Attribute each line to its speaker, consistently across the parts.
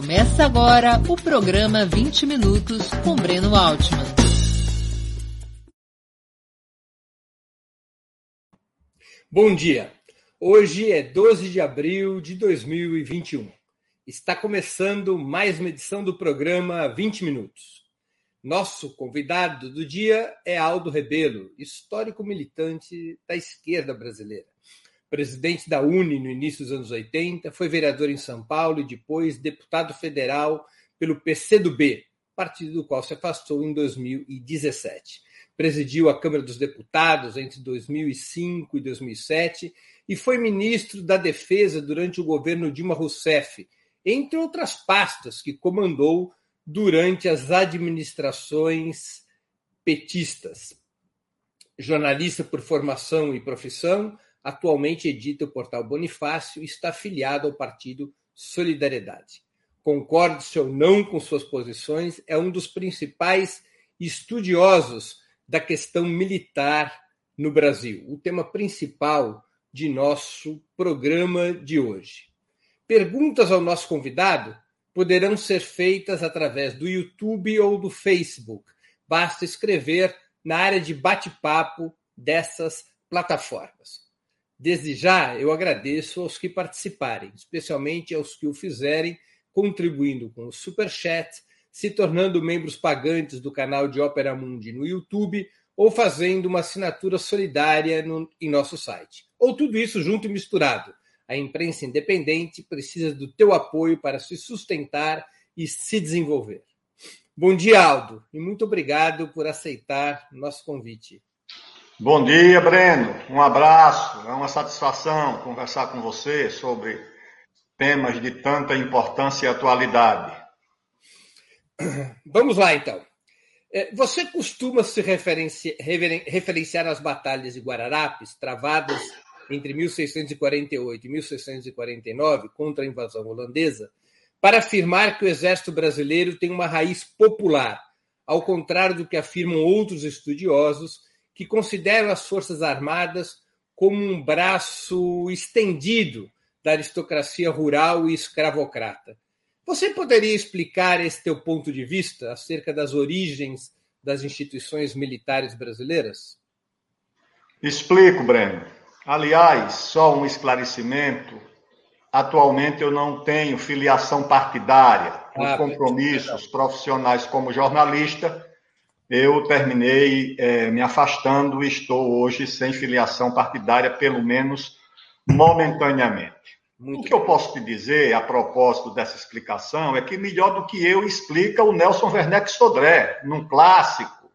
Speaker 1: Começa agora o programa 20 Minutos com Breno Altman.
Speaker 2: Bom dia. Hoje é 12 de abril de 2021. Está começando mais uma edição do programa 20 Minutos. Nosso convidado do dia é Aldo Rebelo, histórico militante da esquerda brasileira presidente da UNE no início dos anos 80, foi vereador em São Paulo e depois deputado federal pelo PCdoB, partido do qual se afastou em 2017. Presidiu a Câmara dos Deputados entre 2005 e 2007 e foi ministro da Defesa durante o governo Dilma Rousseff, entre outras pastas que comandou durante as administrações petistas. Jornalista por formação e profissão, atualmente edita o portal Bonifácio e está afiliado ao partido Solidariedade. Concorde-se ou não com suas posições, é um dos principais estudiosos da questão militar no Brasil, o tema principal de nosso programa de hoje. Perguntas ao nosso convidado poderão ser feitas através do YouTube ou do Facebook. Basta escrever na área de bate-papo dessas plataformas. Desde já, eu agradeço aos que participarem, especialmente aos que o fizerem, contribuindo com o Super Chat, se tornando membros pagantes do canal de Ópera Mundi no YouTube ou fazendo uma assinatura solidária no, em nosso site. Ou tudo isso junto e misturado. A imprensa independente precisa do teu apoio para se sustentar e se desenvolver. Bom dia, Aldo, e muito obrigado por aceitar nosso convite.
Speaker 3: Bom dia, Breno. Um abraço. É uma satisfação conversar com você sobre temas de tanta importância e atualidade.
Speaker 2: Vamos lá, então. É, você costuma se referenciar, referenciar às batalhas de Guararapes, travadas entre 1648 e 1649 contra a invasão holandesa, para afirmar que o exército brasileiro tem uma raiz popular, ao contrário do que afirmam outros estudiosos que consideram as Forças Armadas como um braço estendido da aristocracia rural e escravocrata. Você poderia explicar esse teu ponto de vista acerca das origens das instituições militares brasileiras?
Speaker 3: Explico, Breno. Aliás, só um esclarecimento. Atualmente eu não tenho filiação partidária, ah, compromissos profissionais como jornalista eu terminei é, me afastando e estou hoje sem filiação partidária, pelo menos momentaneamente. Muito o que eu posso te dizer a propósito dessa explicação é que melhor do que eu explica o Nelson Werneck Sodré, num clássico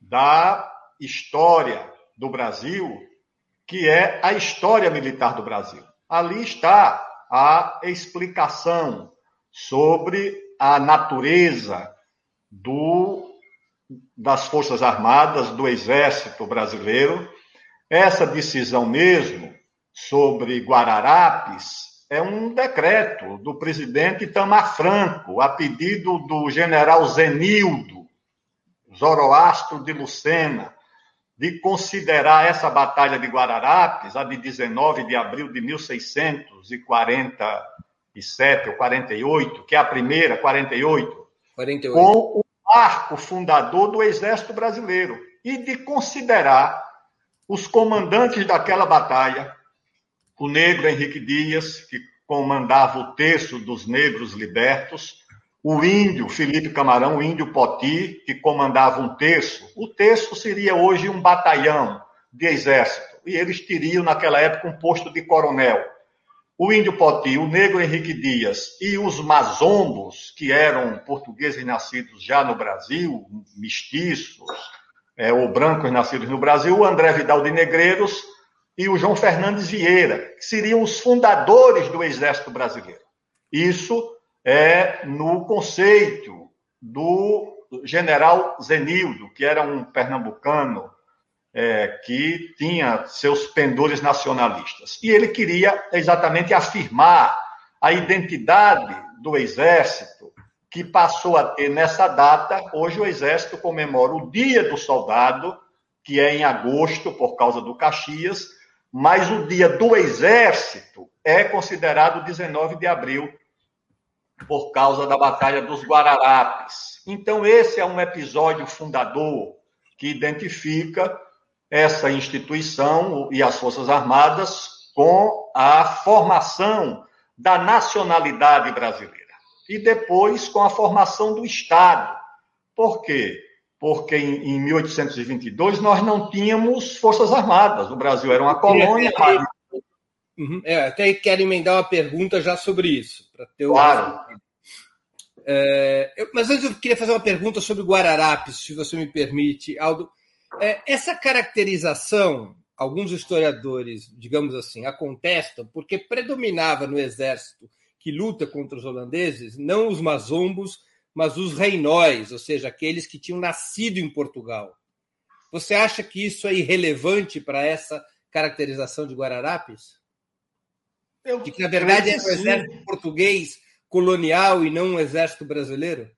Speaker 3: da história do Brasil, que é a história militar do Brasil. Ali está a explicação sobre a natureza do das Forças Armadas, do Exército Brasileiro. Essa decisão mesmo sobre Guararapes é um decreto do presidente Itamar Franco, a pedido do general Zenildo Zoroastro de Lucena, de considerar essa batalha de Guararapes, a de 19 de abril de 1647 ou 48, que é a primeira, 48, 48. com marco fundador do Exército Brasileiro e de considerar os comandantes daquela batalha, o negro Henrique Dias, que comandava o terço dos negros libertos, o índio Felipe Camarão, o índio Poti, que comandava um terço. O terço seria hoje um batalhão de exército, e eles teriam naquela época um posto de coronel o índio Poti, o negro Henrique Dias e os mazombos, que eram portugueses nascidos já no Brasil, mestiços, é, ou brancos nascidos no Brasil, o André Vidal de Negreiros e o João Fernandes Vieira, que seriam os fundadores do Exército Brasileiro. Isso é no conceito do general Zenildo, que era um pernambucano é, que tinha seus pendores nacionalistas. E ele queria exatamente afirmar a identidade do Exército, que passou a ter nessa data. Hoje, o Exército comemora o Dia do Soldado, que é em agosto, por causa do Caxias, mas o Dia do Exército é considerado 19 de abril, por causa da Batalha dos Guararapes. Então, esse é um episódio fundador que identifica essa instituição e as Forças Armadas com a formação da nacionalidade brasileira. E depois com a formação do Estado. Por quê? Porque em, em 1822 nós não tínhamos Forças Armadas. O Brasil era uma colônia.
Speaker 2: Uhum. É, até quero emendar uma pergunta já sobre isso.
Speaker 3: Claro.
Speaker 2: É, eu, mas antes eu queria fazer uma pergunta sobre Guararapes, se você me permite, Aldo. É, essa caracterização, alguns historiadores, digamos assim, a contestam porque predominava no exército que luta contra os holandeses não os mazombos, mas os reinóis, ou seja, aqueles que tinham nascido em Portugal. Você acha que isso é irrelevante para essa caracterização de Guararapes? Eu, de que, na verdade, é um exército português colonial e não um exército brasileiro?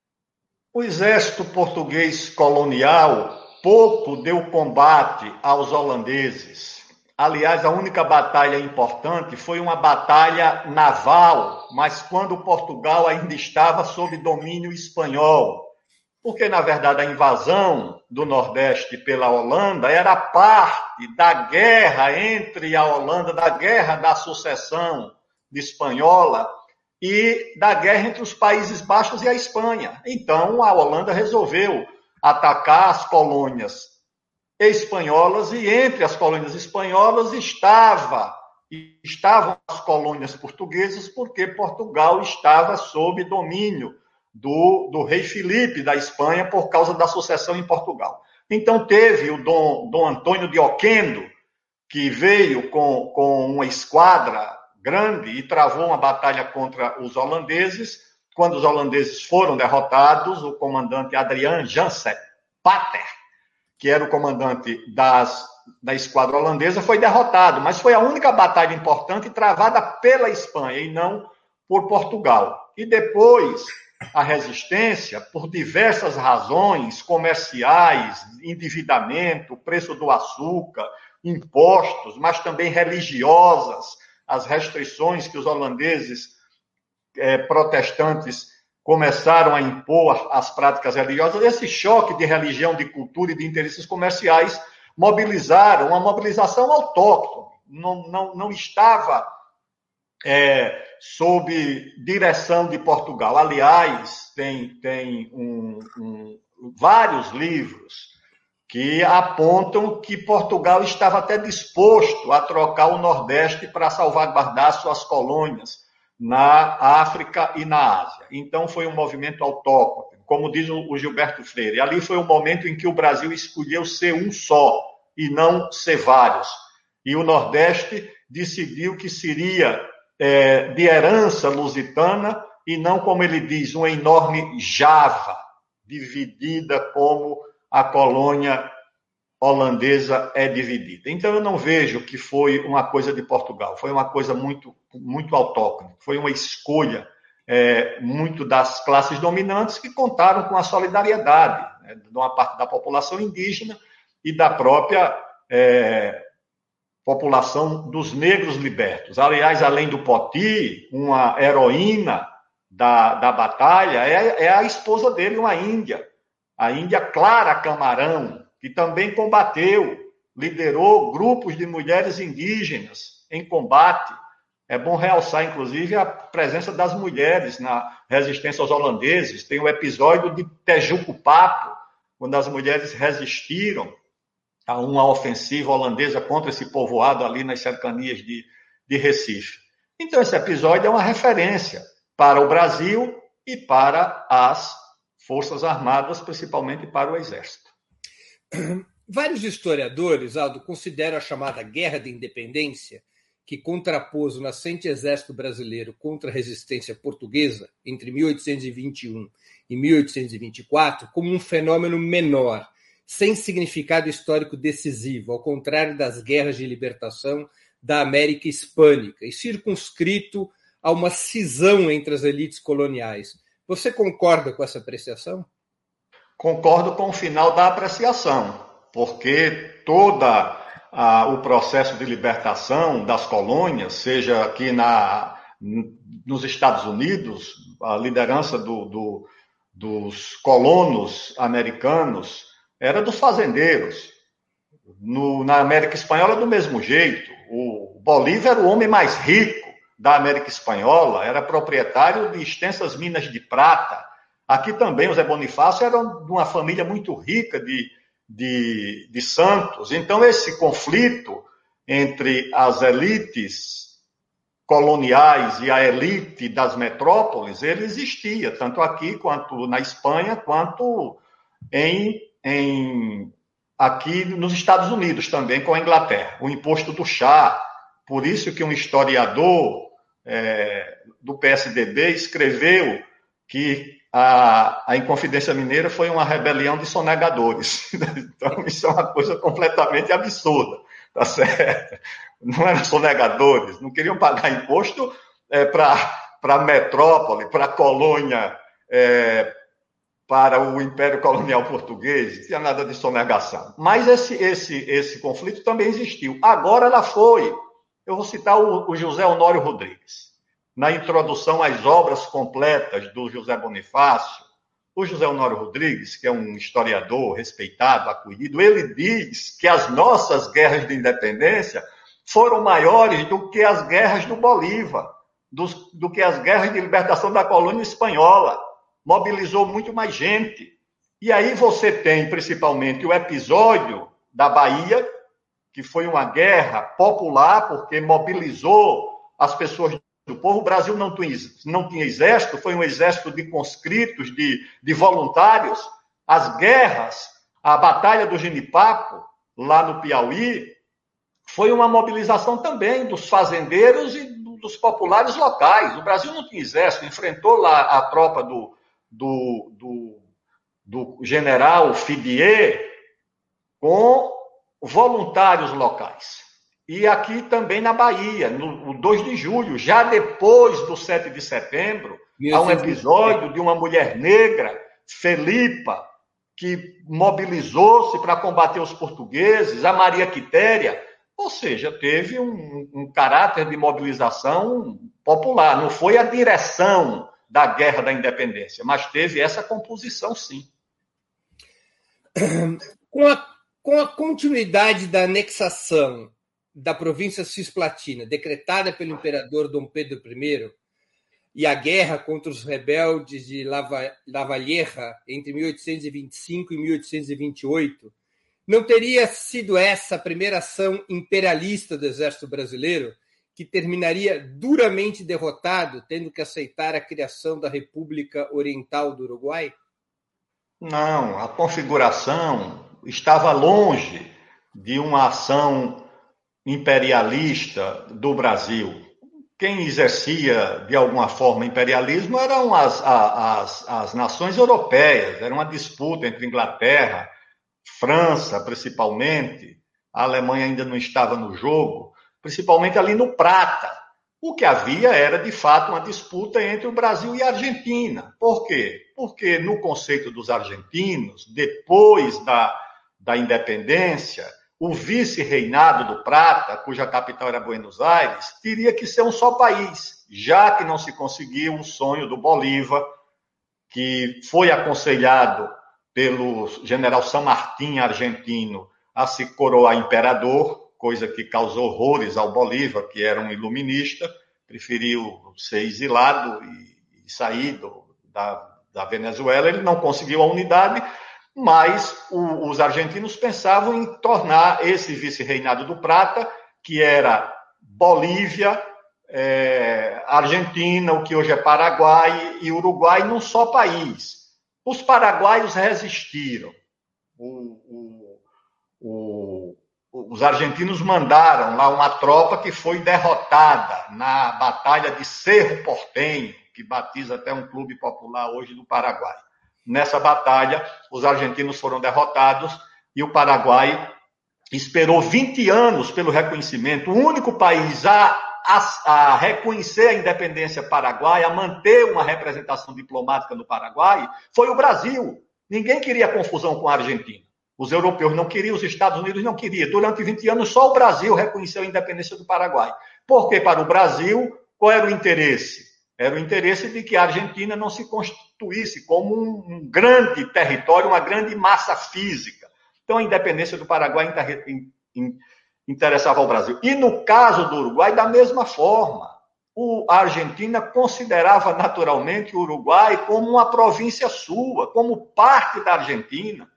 Speaker 3: O exército português colonial pouco deu combate aos holandeses. Aliás, a única batalha importante foi uma batalha naval, mas quando Portugal ainda estava sob domínio espanhol. Porque, na verdade, a invasão do Nordeste pela Holanda era parte da guerra entre a Holanda, da guerra da sucessão espanhola e da guerra entre os Países Baixos e a Espanha. Então, a Holanda resolveu atacar as colônias espanholas e entre as colônias espanholas estava estavam as colônias portuguesas porque Portugal estava sob domínio do, do rei Filipe da Espanha por causa da sucessão em Portugal. Então teve o Dom, Dom Antônio de Oquendo, que veio com, com uma esquadra grande e travou uma batalha contra os holandeses. Quando os holandeses foram derrotados, o comandante Adrian Jansen Pater, que era o comandante das, da esquadra holandesa, foi derrotado, mas foi a única batalha importante travada pela Espanha e não por Portugal. E depois a resistência por diversas razões comerciais, endividamento, preço do açúcar, impostos, mas também religiosas, as restrições que os holandeses é, protestantes começaram a impor às práticas religiosas, esse choque de religião, de cultura e de interesses comerciais mobilizaram uma mobilização autóctone. Não, não, não estava é, sob direção de Portugal. Aliás, tem, tem um, um, vários livros que apontam que Portugal estava até disposto a trocar o Nordeste para salvaguardar suas colônias na África e na Ásia. Então, foi um movimento autóctone, como diz o Gilberto Freire. Ali foi o momento em que o Brasil escolheu ser um só e não ser vários. E o Nordeste decidiu que seria é, de herança lusitana e não, como ele diz, uma enorme Java, dividida como a colônia holandesa é dividida. Então, eu não vejo que foi uma coisa de Portugal, foi uma coisa muito, muito autóctone, foi uma escolha é, muito das classes dominantes que contaram com a solidariedade né, de uma parte da população indígena e da própria é, população dos negros libertos. Aliás, além do Poti, uma heroína da, da batalha é, é a esposa dele, uma índia, a índia Clara Camarão, que também combateu, liderou grupos de mulheres indígenas em combate. É bom realçar, inclusive, a presença das mulheres na resistência aos holandeses. Tem o episódio de Tejuco Papo, quando as mulheres resistiram a uma ofensiva holandesa contra esse povoado ali nas cercanias de, de Recife. Então, esse episódio é uma referência para o Brasil e para as Forças Armadas, principalmente para o Exército.
Speaker 2: Vários historiadores, Aldo, consideram a chamada Guerra da Independência, que contrapôs o nascente exército brasileiro contra a resistência portuguesa entre 1821 e 1824, como um fenômeno menor sem significado histórico decisivo, ao contrário das guerras de libertação da América Hispânica, e circunscrito a uma cisão entre as elites coloniais. Você concorda com essa apreciação?
Speaker 3: Concordo com o final da apreciação, porque toda o processo de libertação das colônias, seja aqui na, nos Estados Unidos, a liderança do, do, dos colonos americanos era dos fazendeiros. No, na América Espanhola, do mesmo jeito. O Bolívar era o homem mais rico da América Espanhola, era proprietário de extensas minas de prata. Aqui também, o Zé Bonifácio era de uma família muito rica de, de, de santos. Então, esse conflito entre as elites coloniais e a elite das metrópoles, ele existia, tanto aqui quanto na Espanha, quanto em, em aqui nos Estados Unidos também, com a Inglaterra. O imposto do chá. Por isso que um historiador é, do PSDB escreveu que a, a Inconfidência Mineira foi uma rebelião de sonegadores. Então, isso é uma coisa completamente absurda, tá certo? Não eram sonegadores, não queriam pagar imposto é, para a metrópole, para a colônia, é, para o Império Colonial Português, não tinha nada de sonegação. Mas esse, esse, esse conflito também existiu. Agora ela foi. Eu vou citar o, o José Honório Rodrigues na introdução às obras completas do José Bonifácio, o José Honório Rodrigues, que é um historiador respeitado, acolhido, ele diz que as nossas guerras de independência foram maiores do que as guerras do Bolívar, do, do que as guerras de libertação da colônia espanhola. Mobilizou muito mais gente. E aí você tem, principalmente, o episódio da Bahia, que foi uma guerra popular, porque mobilizou as pessoas do povo. O Brasil não tinha, não tinha exército, foi um exército de conscritos, de, de voluntários. As guerras, a Batalha do Genipapo, lá no Piauí, foi uma mobilização também dos fazendeiros e dos populares locais. O Brasil não tinha exército, enfrentou lá a tropa do, do, do, do general Fidier com voluntários locais. E aqui também na Bahia, no 2 de julho, já depois do 7 de setembro, há um episódio de uma mulher negra, Felipa, que mobilizou-se para combater os portugueses, a Maria Quitéria, ou seja, teve um, um, caráter de mobilização popular. Não foi a direção da guerra da independência, mas teve essa composição, sim.
Speaker 2: Com a, com a continuidade da anexação da província cisplatina, decretada pelo imperador Dom Pedro I, e a guerra contra os rebeldes de Lavalleja entre 1825 e 1828, não teria sido essa a primeira ação imperialista do exército brasileiro, que terminaria duramente derrotado, tendo que aceitar a criação da República Oriental do Uruguai?
Speaker 3: Não, a configuração estava longe de uma ação imperialista do Brasil. Quem exercia de alguma forma imperialismo eram as, as, as nações europeias, era uma disputa entre Inglaterra, França, principalmente, a Alemanha ainda não estava no jogo, principalmente ali no Prata. O que havia era, de fato, uma disputa entre o Brasil e a Argentina. Por quê? Porque, no conceito dos argentinos, depois da, da independência, o vice-reinado do Prata, cuja capital era Buenos Aires, teria que ser um só país, já que não se conseguiu o sonho do Bolívar, que foi aconselhado pelo general San Martín argentino a se coroar imperador, coisa que causou horrores ao Bolívar, que era um iluminista, preferiu ser exilado e, sair da, da Venezuela. Ele não conseguiu a unidade, mas o, os argentinos pensavam em tornar esse vice-reinado do Prata, que era Bolívia, é, Argentina, o que hoje é Paraguai e Uruguai, num só país. Os paraguaios resistiram. O, o, os argentinos mandaram lá uma tropa que foi derrotada na Batalha de Cerro Portenho, que batiza até um clube popular hoje do Paraguai. Nessa batalha, os argentinos foram derrotados e o Paraguai esperou 20 anos pelo reconhecimento. O único país a, a, a, reconhecer a independência paraguaia, a manter uma representação diplomática no Paraguai, foi o Brasil. Ninguém queria confusão com a Argentina. Os europeus não queriam, os Estados Unidos não queriam. Durante 20 anos, só o Brasil reconheceu a independência do Paraguai. Porque para o Brasil, qual era o interesse? Era o interesse de que a Argentina não se constituísse como um, um grande território, uma grande massa física. Então, a independência do Paraguai interessava ao Brasil. E no caso do Uruguai, da mesma forma. O, a Argentina considerava naturalmente o Uruguai como uma província sua, como parte da Argentina.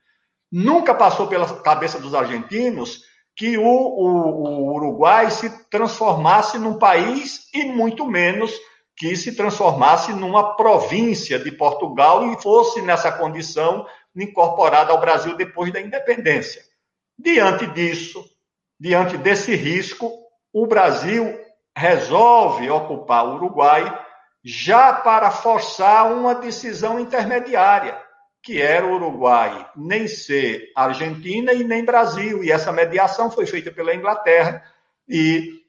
Speaker 3: Nunca passou pela cabeça dos argentinos que o, o, o Uruguai se transformasse num país e muito menos que se transformasse numa província de Portugal e fosse nessa condição incorporada ao Brasil depois da independência. Diante disso, diante desse risco, o Brasil resolve ocupar o Uruguai já para forçar uma decisão intermediária, que era o Uruguai nem ser Argentina e nem Brasil. E essa mediação foi feita pela Inglaterra e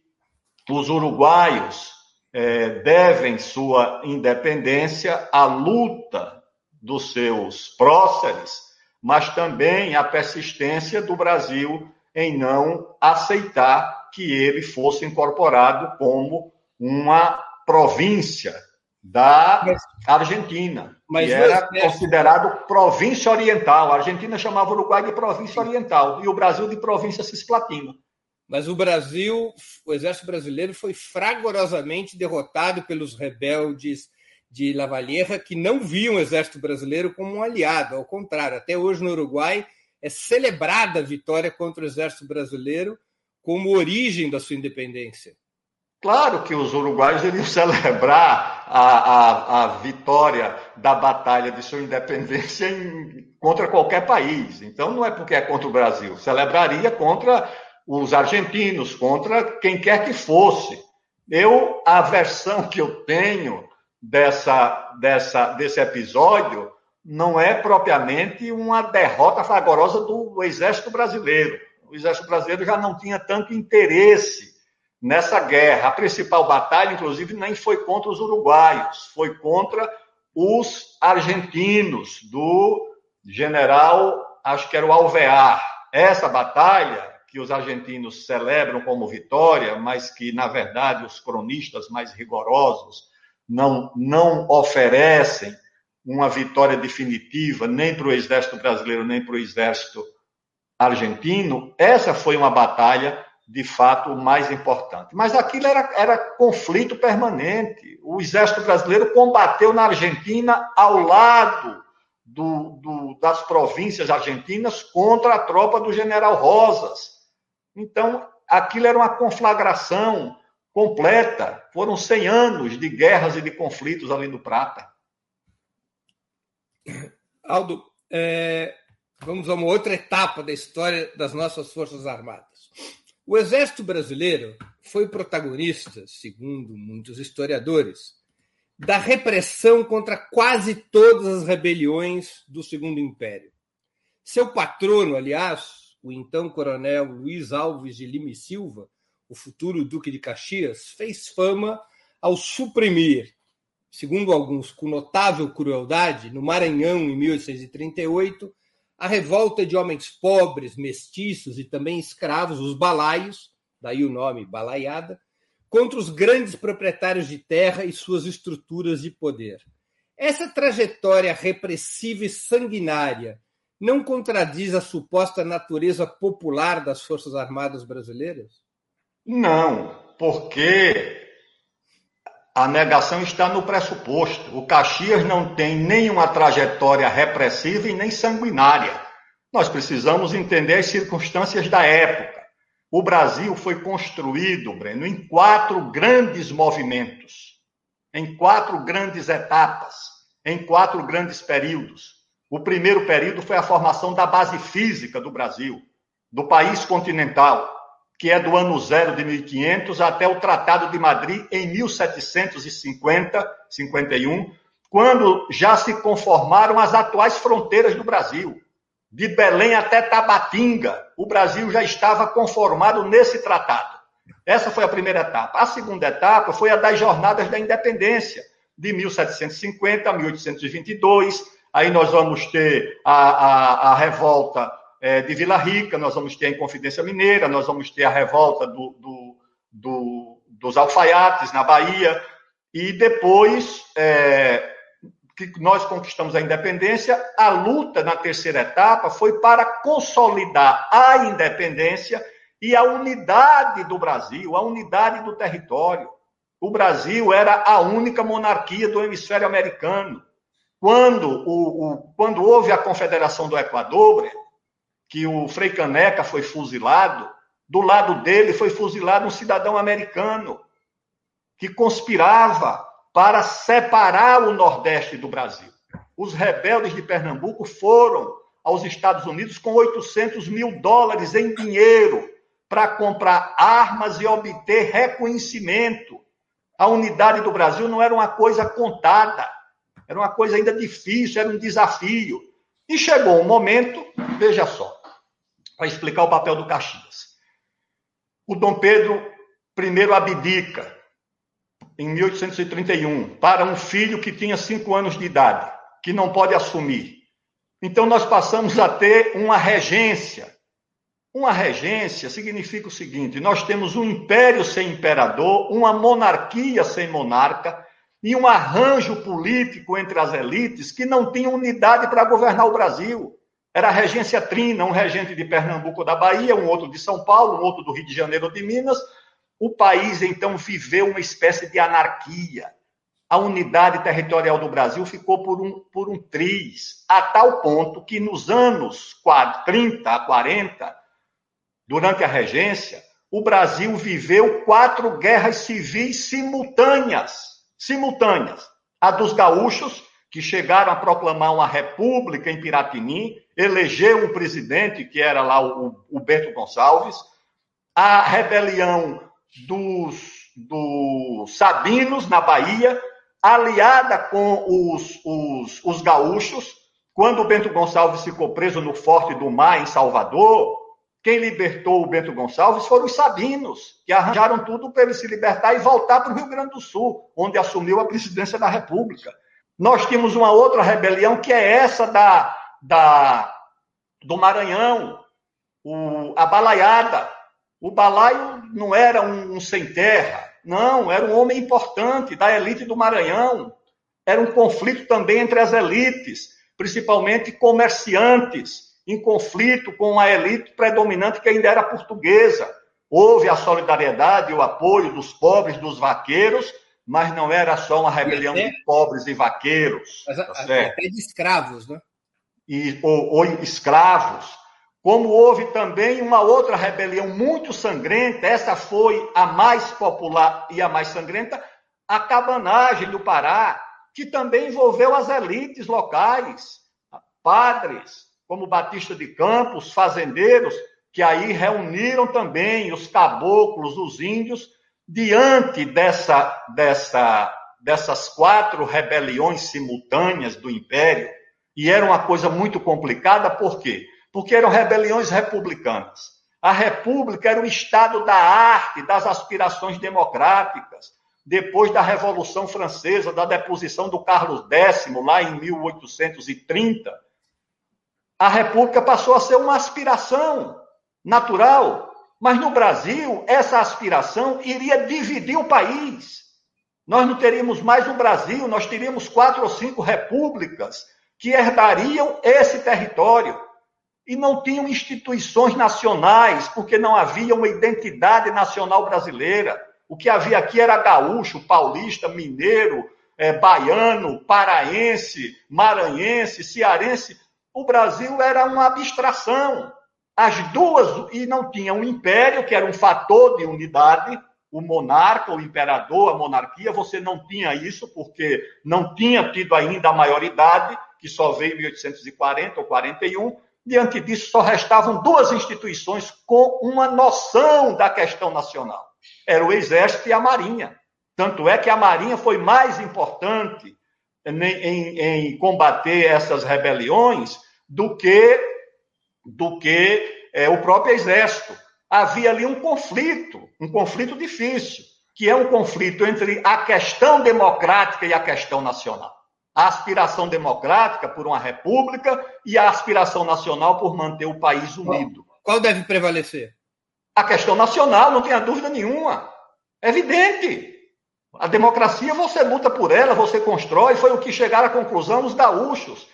Speaker 3: os uruguaios é, devem sua independência à luta dos seus próceres, mas também à persistência do Brasil em não aceitar que ele fosse incorporado como uma província da Argentina, mas que era considerado província oriental. A Argentina chamava o Uruguai de província oriental e o Brasil de província cisplatina.
Speaker 2: Mas o Brasil, o exército brasileiro foi fragorosamente derrotado pelos rebeldes de Lavalleja, que não viam o exército brasileiro como um aliado. Ao contrário, até hoje no Uruguai é celebrada a vitória contra o exército brasileiro como origem da sua independência.
Speaker 3: Claro que os uruguaios iriam celebrar a, a, a vitória da batalha de sua independência em, contra qualquer país. Então, não é porque é contra o Brasil. Celebraria contra os argentinos, contra quem quer que fosse. Eu, a versão que eu tenho dessa, dessa, desse episódio não é propriamente uma derrota fragorosa do, do exército brasileiro. O exército brasileiro já não tinha tanto interesse nessa guerra. A principal batalha, inclusive, nem foi contra os uruguaios, foi contra os argentinos, do general, acho que era o Alvear. Essa batalha que os argentinos celebram como vitória, mas que, na verdade, os cronistas mais rigorosos não, não oferecem uma vitória definitiva nem para o exército brasileiro, nem para o exército argentino, essa foi uma batalha de fato mais importante. Mas aquilo era, era conflito permanente. O exército brasileiro combateu na Argentina ao lado do, do, das províncias argentinas contra a tropa do general Rosas. Então, aquilo era uma conflagração completa. Foram 100 anos de guerras e de conflitos ali no Prata.
Speaker 2: Aldo, é, vamos a uma outra etapa da história das nossas Forças Armadas. O Exército Brasileiro foi protagonista, segundo muitos historiadores, da repressão contra quase todas as rebeliões do Segundo Império. Seu patrono, aliás, o então coronel Luiz Alves de Lima e Silva, o futuro Duque de Caxias, fez fama ao suprimir, segundo alguns com notável crueldade, no Maranhão em 1838, a revolta de homens pobres, mestiços e também escravos, os balaios, daí o nome balaiada, contra os grandes proprietários de terra e suas estruturas de poder. Essa trajetória repressiva e sanguinária não contradiz a suposta natureza popular das Forças Armadas brasileiras?
Speaker 3: Não, porque a negação está no pressuposto. O Caxias não tem nenhuma trajetória repressiva e nem sanguinária. Nós precisamos entender as circunstâncias da época. O Brasil foi construído, Breno, em quatro grandes movimentos, em quatro grandes etapas, em quatro grandes períodos. O primeiro período foi a formação da base física do Brasil, do país continental, que é do ano zero de 1500 até o Tratado de Madrid em 1750, 51, quando já se conformaram as atuais fronteiras do Brasil. De Belém até Tabatinga, o Brasil já estava conformado nesse tratado. Essa foi a primeira etapa. A segunda etapa foi a das Jornadas da Independência, de 1750 a 1822 Aí nós vamos ter a, a, a revolta é, de Vila Rica, nós vamos ter a Inconfidência Mineira, nós vamos ter a revolta do, do, do, dos alfaiates na Bahia. e depois é, que nós conquistamos a independência, a luta na terceira etapa foi para consolidar a independência e a unidade do Brasil, a unidade do território. O Brasil era a única monarquia do hemisfério americano. Quando, o, o, quando houve a Confederação do Equador, que o Frei Caneca foi fuzilado, do lado dele foi fuzilado um cidadão americano que conspirava para separar o Nordeste do Brasil. Os rebeldes de Pernambuco foram aos Estados Unidos com 800 mil dólares em dinheiro para comprar armas e obter reconhecimento. A unidade do Brasil não era uma coisa contada, era uma coisa ainda difícil, era um desafio. E chegou um momento, veja só, para explicar o papel do Caxias. O Dom Pedro I abdica em 1831 para um filho que tinha cinco anos de idade, que não pode assumir. Então nós passamos a ter uma regência uma regência significa o seguinte: nós temos um império sem imperador, uma monarquia sem monarca e um arranjo político entre as elites que não tinha unidade para governar o Brasil. Era a regência trina, um regente de Pernambuco da Bahia, um outro de São Paulo, um outro do Rio de Janeiro ou de Minas. O país então viveu uma espécie de anarquia. A unidade territorial do Brasil ficou por um, por um triz, a tal ponto que nos anos 30 a 40, durante a regência, o Brasil viveu quatro guerras civis simultâneas. Simultâneas. A dos gaúchos, que chegaram a proclamar uma república em Piratini, elegeu um presidente, que era lá o, o Bento Gonçalves. A rebelião dos, dos Sabinos, na Bahia, aliada com os, os, os gaúchos, quando o Bento Gonçalves ficou preso no Forte do Mar, em Salvador, quem libertou o Bento Gonçalves foram os sabinos, que arranjaram tudo para ele se libertar e voltar para o Rio Grande do Sul, onde assumiu a presidência da República. Nós tínhamos uma outra rebelião, que é essa da, da do Maranhão, o, a balaiada. O balaio não era um, um sem terra, não, era um homem importante da elite do Maranhão. Era um conflito também entre as elites, principalmente comerciantes em conflito com a elite predominante que ainda era portuguesa. Houve a solidariedade e o apoio dos pobres, dos vaqueiros, mas não era só uma rebelião até, de pobres e vaqueiros.
Speaker 2: Mas, tá até de escravos, né?
Speaker 3: E, ou, ou escravos. Como houve também uma outra rebelião muito sangrenta, essa foi a mais popular e a mais sangrenta, a cabanagem do Pará, que também envolveu as elites locais, padres, como Batista de Campos, fazendeiros, que aí reuniram também os caboclos, os índios, diante dessa, dessa, dessas quatro rebeliões simultâneas do Império. E era uma coisa muito complicada, por quê? Porque eram rebeliões republicanas. A República era o estado da arte, das aspirações democráticas. Depois da Revolução Francesa, da deposição do Carlos X, lá em 1830, a República passou a ser uma aspiração natural. Mas no Brasil, essa aspiração iria dividir o país. Nós não teríamos mais o Brasil, nós teríamos quatro ou cinco repúblicas que herdariam esse território. E não tinham instituições nacionais, porque não havia uma identidade nacional brasileira. O que havia aqui era gaúcho, paulista, mineiro, é, baiano, paraense, maranhense, cearense o Brasil era uma abstração. As duas, e não tinha um império, que era um fator de unidade, o monarca, o imperador, a monarquia, você não tinha isso, porque não tinha tido ainda a maioridade, que só veio em 1840 ou 41. Diante disso, só restavam duas instituições com uma noção da questão nacional: era o Exército e a Marinha. Tanto é que a Marinha foi mais importante em, em, combater essas rebeliões do que, do que é, o próprio exército. Havia ali um conflito, um conflito difícil, que é um conflito entre a questão democrática e a questão nacional. A aspiração democrática por uma república e a aspiração nacional por manter o país unido.
Speaker 2: Qual deve prevalecer?
Speaker 3: A questão nacional, não tenha dúvida nenhuma. É evidente. A democracia você luta por ela, você constrói, foi o que chegaram à conclusão os gaúchos.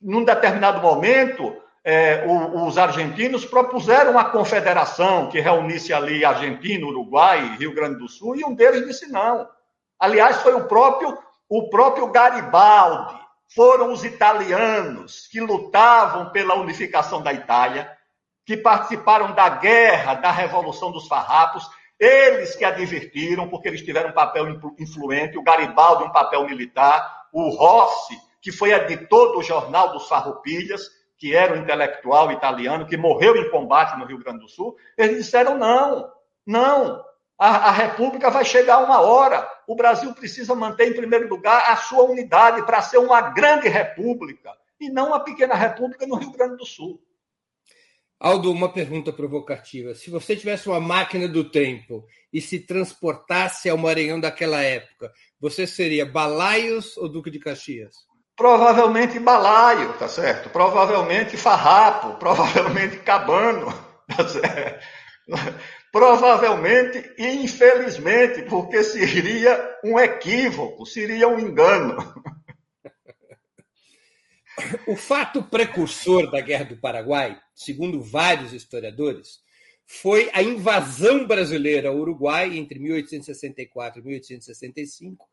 Speaker 3: Num determinado momento, é, os argentinos propuseram uma confederação que reunisse ali Argentina, Uruguai, Rio Grande do Sul, e um deles disse não. Aliás, foi o próprio, o próprio Garibaldi, foram os italianos que lutavam pela unificação da Itália, que participaram da guerra, da Revolução dos Farrapos, eles que advertiram, porque eles tiveram um papel influente, o Garibaldi um papel militar, o Rossi, que foi editor do Jornal dos Farroupilhas, que era um intelectual italiano, que morreu em combate no Rio Grande do Sul, eles disseram não, não, a, a República vai chegar uma hora. O Brasil precisa manter, em primeiro lugar, a sua unidade para ser uma grande república e não uma pequena república no Rio Grande do Sul.
Speaker 2: Aldo, uma pergunta provocativa. Se você tivesse uma máquina do tempo e se transportasse ao Maranhão daquela época, você seria Balaios ou Duque de Caxias?
Speaker 3: Provavelmente Balaio, tá certo? Provavelmente Farrapo, provavelmente Cabano, tá certo? Provavelmente e infelizmente, porque seria um equívoco, seria um engano.
Speaker 2: O fato precursor da Guerra do Paraguai, segundo vários historiadores, foi a invasão brasileira ao Uruguai entre 1864 e 1865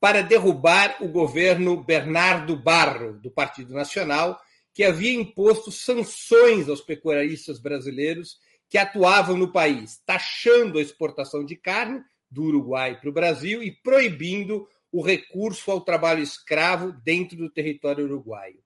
Speaker 2: para derrubar o governo Bernardo Barro, do Partido Nacional, que havia imposto sanções aos pecuaristas brasileiros que atuavam no país, taxando a exportação de carne do Uruguai para o Brasil e proibindo o recurso ao trabalho escravo dentro do território uruguaio.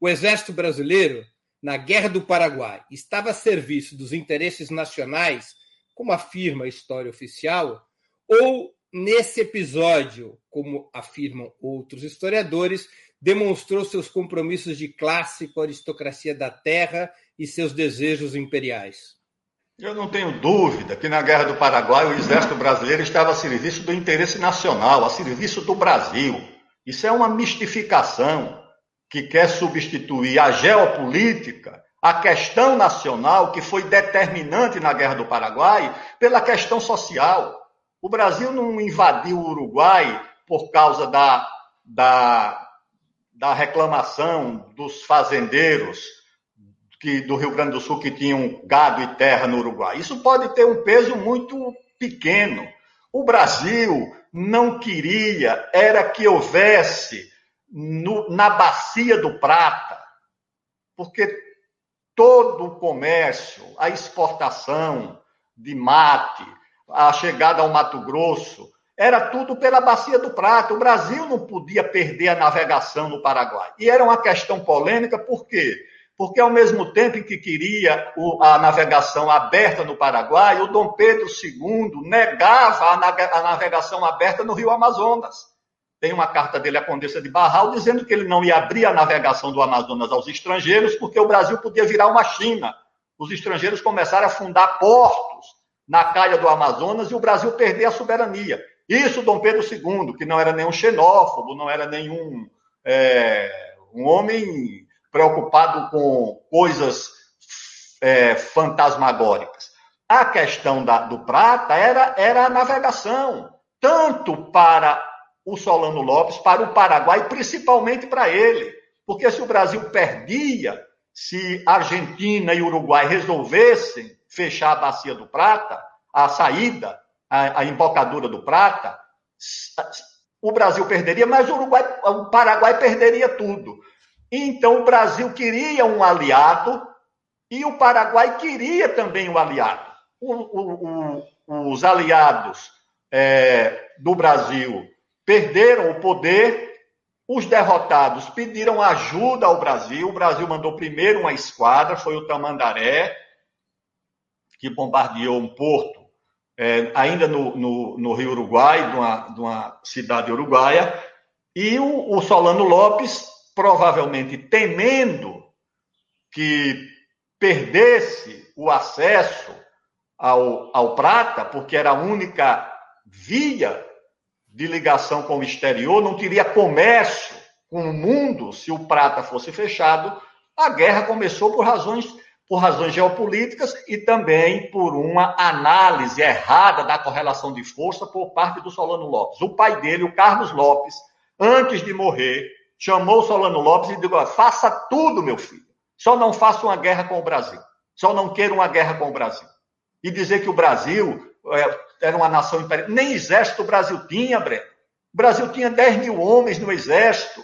Speaker 2: O exército brasileiro, na Guerra do Paraguai, estava a serviço dos interesses nacionais, como afirma a história oficial, ou nesse episódio, como afirmam outros historiadores, demonstrou seus compromissos de classe com a aristocracia da terra e seus desejos imperiais.
Speaker 3: Eu não tenho dúvida que na Guerra do Paraguai o exército brasileiro estava a serviço do interesse nacional, a serviço do Brasil. Isso é uma mistificação que quer substituir a geopolítica, a questão nacional, que foi determinante na Guerra do Paraguai, pela questão social. O Brasil não invadiu o Uruguai por causa da, da, da reclamação dos fazendeiros que, do Rio Grande do Sul que tinham gado e terra no Uruguai. Isso pode ter um peso muito pequeno. O Brasil não queria era que houvesse no, na bacia do Prata, porque todo o comércio, a exportação de mate, a chegada ao Mato Grosso, era tudo pela bacia do Prata. O Brasil não podia perder a navegação no Paraguai. E era uma questão polêmica, por quê? Porque ao mesmo tempo em que queria a navegação aberta no Paraguai, o Dom Pedro II negava a navegação aberta no Rio Amazonas. Tem uma carta dele à Condessa de Barral dizendo que ele não ia abrir a navegação do Amazonas aos estrangeiros, porque o Brasil podia virar uma China. Os estrangeiros começaram a fundar portos na calha do Amazonas e o Brasil perder a soberania. Isso Dom Pedro II, que não era nenhum xenófobo, não era nenhum é, um homem preocupado com coisas é, fantasmagóricas. A questão da, do prata era, era a navegação, tanto para o Solano Lopes, para o Paraguai, principalmente para ele. Porque se o Brasil perdia, se Argentina e Uruguai resolvessem fechar a bacia do Prata, a saída, a, a embocadura do Prata, o Brasil perderia, mas o, Uruguai, o Paraguai perderia tudo. Então o Brasil queria um aliado e o Paraguai queria também um aliado. O, o, o, os aliados é, do Brasil perderam o poder, os derrotados pediram ajuda ao Brasil. O Brasil mandou primeiro uma esquadra, foi o Tamandaré, que bombardeou um porto, é, ainda no, no, no, Rio Uruguai, de uma, de uma cidade uruguaia, e o, o Solano Lopes provavelmente temendo que perdesse o acesso ao, ao prata, porque era a única via de ligação com o exterior, não teria comércio com o mundo se o prata fosse fechado. A guerra começou por razões por razões geopolíticas e também por uma análise errada da correlação de força por parte do Solano Lopes. O pai dele, o Carlos Lopes, antes de morrer, chamou Solano Lopes e disse: faça tudo, meu filho. Só não faça uma guerra com o Brasil. Só não queira uma guerra com o Brasil. E dizer que o Brasil é, era uma nação imperial. Nem exército o Brasil tinha, Breno. O Brasil tinha 10 mil homens no exército.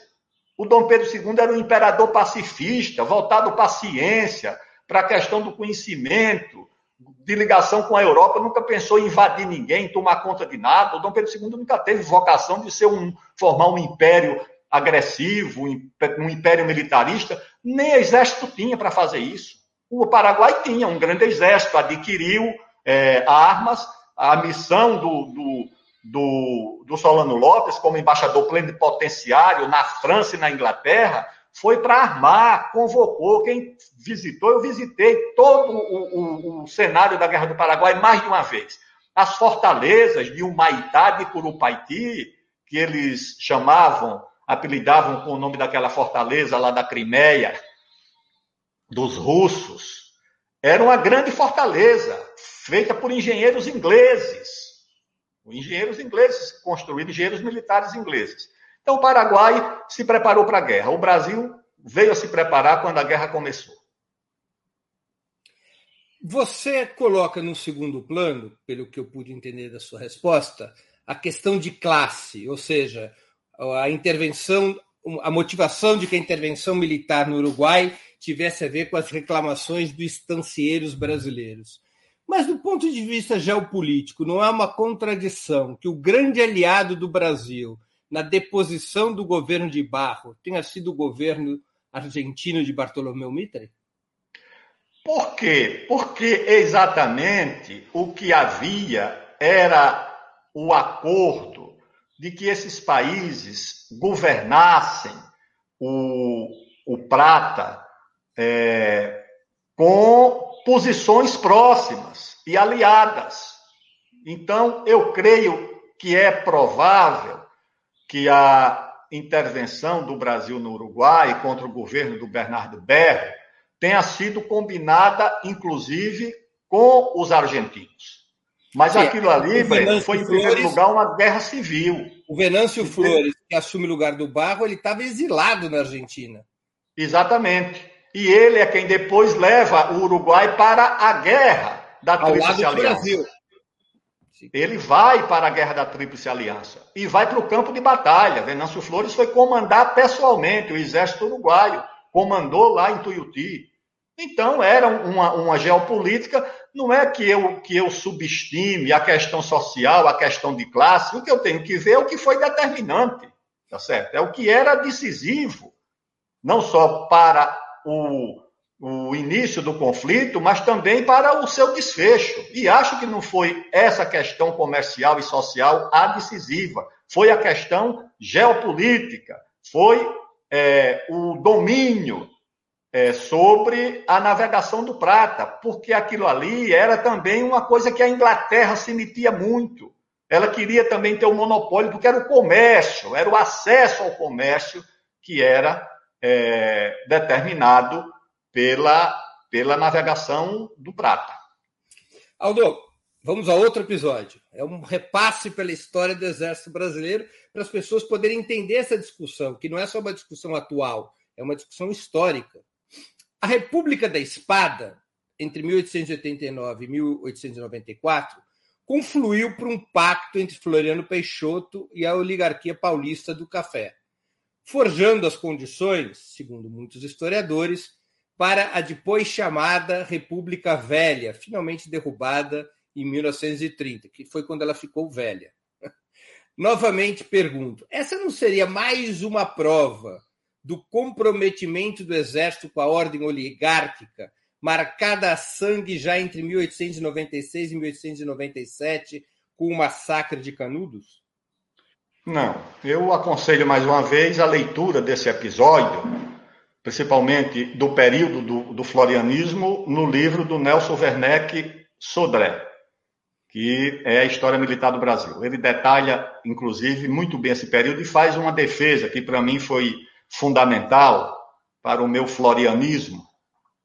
Speaker 3: O Dom Pedro II era um imperador pacifista, voltado para a ciência, para a questão do conhecimento, de ligação com a Europa, nunca pensou em invadir ninguém, tomar conta de nada. O Dom Pedro II nunca teve vocação de ser um, formar um império agressivo, um império militarista. Nem exército tinha para fazer isso. O Paraguai tinha um grande exército, adquiriu é, armas. A missão do, do, do, do Solano Lopes, como embaixador plenipotenciário na França e na Inglaterra, foi para armar, convocou. Quem visitou, eu visitei todo o, o, o, cenário da Guerra do Paraguai mais de uma vez. As fortalezas de Humaitá e Curupaiti, que eles chamavam, apelidavam com o nome daquela fortaleza lá da Crimeia, dos russos, era uma grande fortaleza, feita por engenheiros ingleses. Engenheiros ingleses construíram, engenheiros militares ingleses. Então, o Paraguai se preparou para a guerra. O Brasil veio a se preparar quando a guerra começou.
Speaker 2: Você coloca no segundo plano, pelo que eu pude entender da sua resposta, a questão de classe, ou seja, a intervenção, a motivação de que a intervenção militar no Uruguai tivesse a ver com as reclamações dos estancieiros brasileiros. Mas, do ponto de vista geopolítico, não há uma contradição que o grande aliado do Brasil na deposição do governo de Barro tenha sido o governo argentino de Bartolomeu Mitre?
Speaker 3: Por quê? Porque exatamente o que havia era o acordo de que esses países governassem o, o Prata é, com posições próximas e aliadas. Então, eu creio que é provável que a intervenção do Brasil no Uruguai contra o governo do Bernardo Berro tenha sido combinada, inclusive, com os argentinos. Mas Sim, aquilo ali, Breno, foi, em primeiro Flores, lugar, uma guerra civil.
Speaker 2: O Venâncio Flores, que assume o lugar do Barro, ele estava exilado na Argentina.
Speaker 3: Exatamente. E ele é quem depois leva o Uruguai para a guerra da Tríplice Aliança. Brasil. Ele vai para a guerra da Tríplice Aliança e vai para o campo de batalha. Venâncio Flores foi comandar pessoalmente o exército uruguaio, comandou lá em Tuiuti. Então, era uma, uma geopolítica, não é que eu, que eu subestime a questão social, a questão de classe, o que eu tenho que ver é o que foi determinante, tá certo? É o que era decisivo, não só para o, o início do conflito, mas também para o seu desfecho. E acho que não foi essa questão comercial e social a decisiva, foi a questão geopolítica, foi é, o domínio é, sobre a navegação do prata, porque aquilo ali era também uma coisa que a Inglaterra se metia muito. Ela queria também ter o um monopólio, porque era o comércio, era o acesso ao comércio que era é, determinado pela, pela navegação do Prata.
Speaker 2: Aldo, vamos a outro episódio. É um repasse pela história do Exército Brasileiro para as pessoas poderem entender essa discussão, que não é só uma discussão atual, é uma discussão histórica. A República da Espada, entre 1889 e 1894, confluiu para um pacto entre Floriano Peixoto e a oligarquia paulista do café, forjando as condições, segundo muitos historiadores, para a depois chamada República Velha, finalmente derrubada em 1930, que foi quando ela ficou velha. Novamente pergunto: essa não seria mais uma prova do comprometimento do exército com a ordem oligárquica, marcada a sangue já entre 1896 e 1897, com o massacre de Canudos?
Speaker 3: Não. Eu aconselho mais uma vez a leitura desse episódio principalmente do período do, do florianismo, no livro do Nelson Werneck Sodré, que é a história militar do Brasil. Ele detalha, inclusive, muito bem esse período e faz uma defesa que, para mim, foi fundamental para o meu florianismo,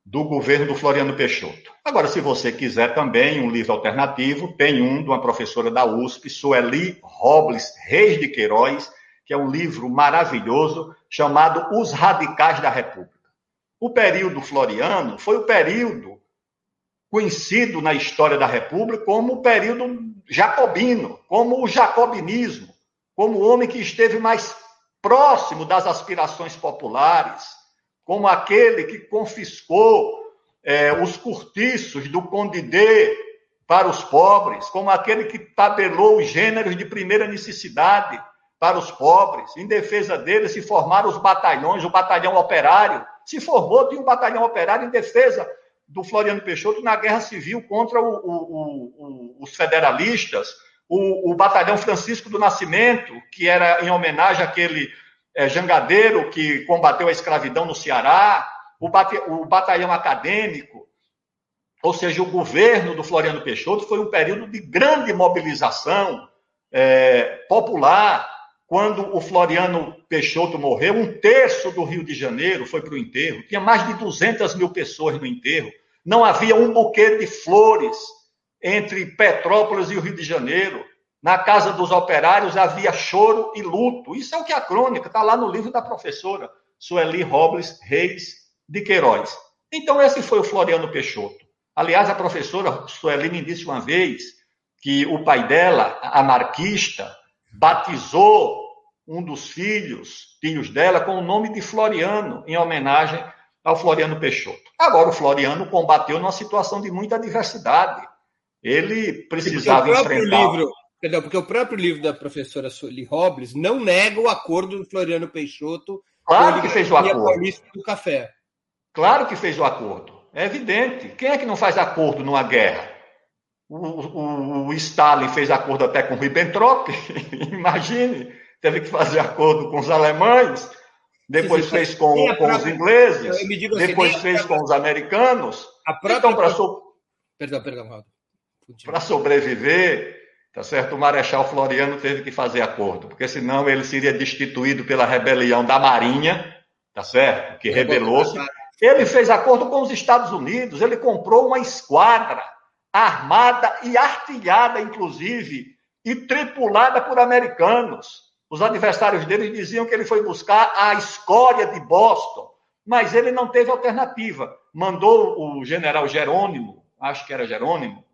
Speaker 3: do governo do Floriano Peixoto. Agora, se você quiser também um livro alternativo, tem um de uma professora da USP, Sueli Robles Reis de Queiroz, que é um livro maravilhoso chamado Os Radicais da República. O período floriano foi o período conhecido na história da República como o período jacobino, como o jacobinismo, como o homem que esteve mais próximo das aspirações populares, como aquele que confiscou é, os cortiços do Condidê para os pobres, como aquele que tabelou os gêneros de primeira necessidade para os pobres. Em defesa deles se formaram os batalhões, o batalhão operário se formou, tinha um batalhão operário em defesa do Floriano Peixoto na guerra civil contra o, o, o, os federalistas, o, batalhão Francisco do Nascimento, que era em homenagem àquele é, jangadeiro que combateu a escravidão no Ceará, o, bate, o batalhão acadêmico, ou seja, o governo do Floriano Peixoto foi um período de grande mobilização é, popular. Quando o Floriano Peixoto morreu, um terço do Rio de Janeiro foi para o enterro. Tinha mais de 200 mil pessoas no enterro. Não havia um buquê de flores entre Petrópolis e o Rio de Janeiro. Na casa dos operários havia choro e luto. Isso é o que a crônica está lá no livro da professora Sueli Robles Reis de Queiroz. Então, esse foi o Floriano Peixoto. Aliás, a professora Sueli me disse uma vez que o pai dela, anarquista, batizou um dos filhos, filhos dela, com o nome de Floriano, em homenagem ao Floriano Peixoto. Agora, o Floriano combateu numa situação de muita adversidade. Ele precisava enfrentar.
Speaker 2: Livro, Perdão, porque o próprio livro da professora Sueli Robles não nega o acordo do Floriano Peixoto
Speaker 3: claro que fez o acordo.
Speaker 2: do café.
Speaker 3: Claro que fez o acordo. É evidente. Quem é que não faz acordo numa guerra? O, o, o Stalin fez acordo até com Ribbentrop. Imagine, teve que fazer acordo com os alemães, depois fez com, com própria... os ingleses, assim, depois fez com os americanos.
Speaker 2: Própria... Então, para perdão, perdão,
Speaker 3: Para sobreviver, Tá certo? O Marechal Floriano teve que fazer acordo, porque senão ele seria destituído pela rebelião da Marinha, tá certo? Que rebelou-se. Ele fez acordo com os Estados Unidos, ele comprou uma esquadra armada e artilhada, inclusive, e tripulada por americanos. Os adversários dele diziam que ele foi buscar a escória de Boston, mas ele não teve alternativa. Mandou o general Jerônimo, acho que era Jerônimo,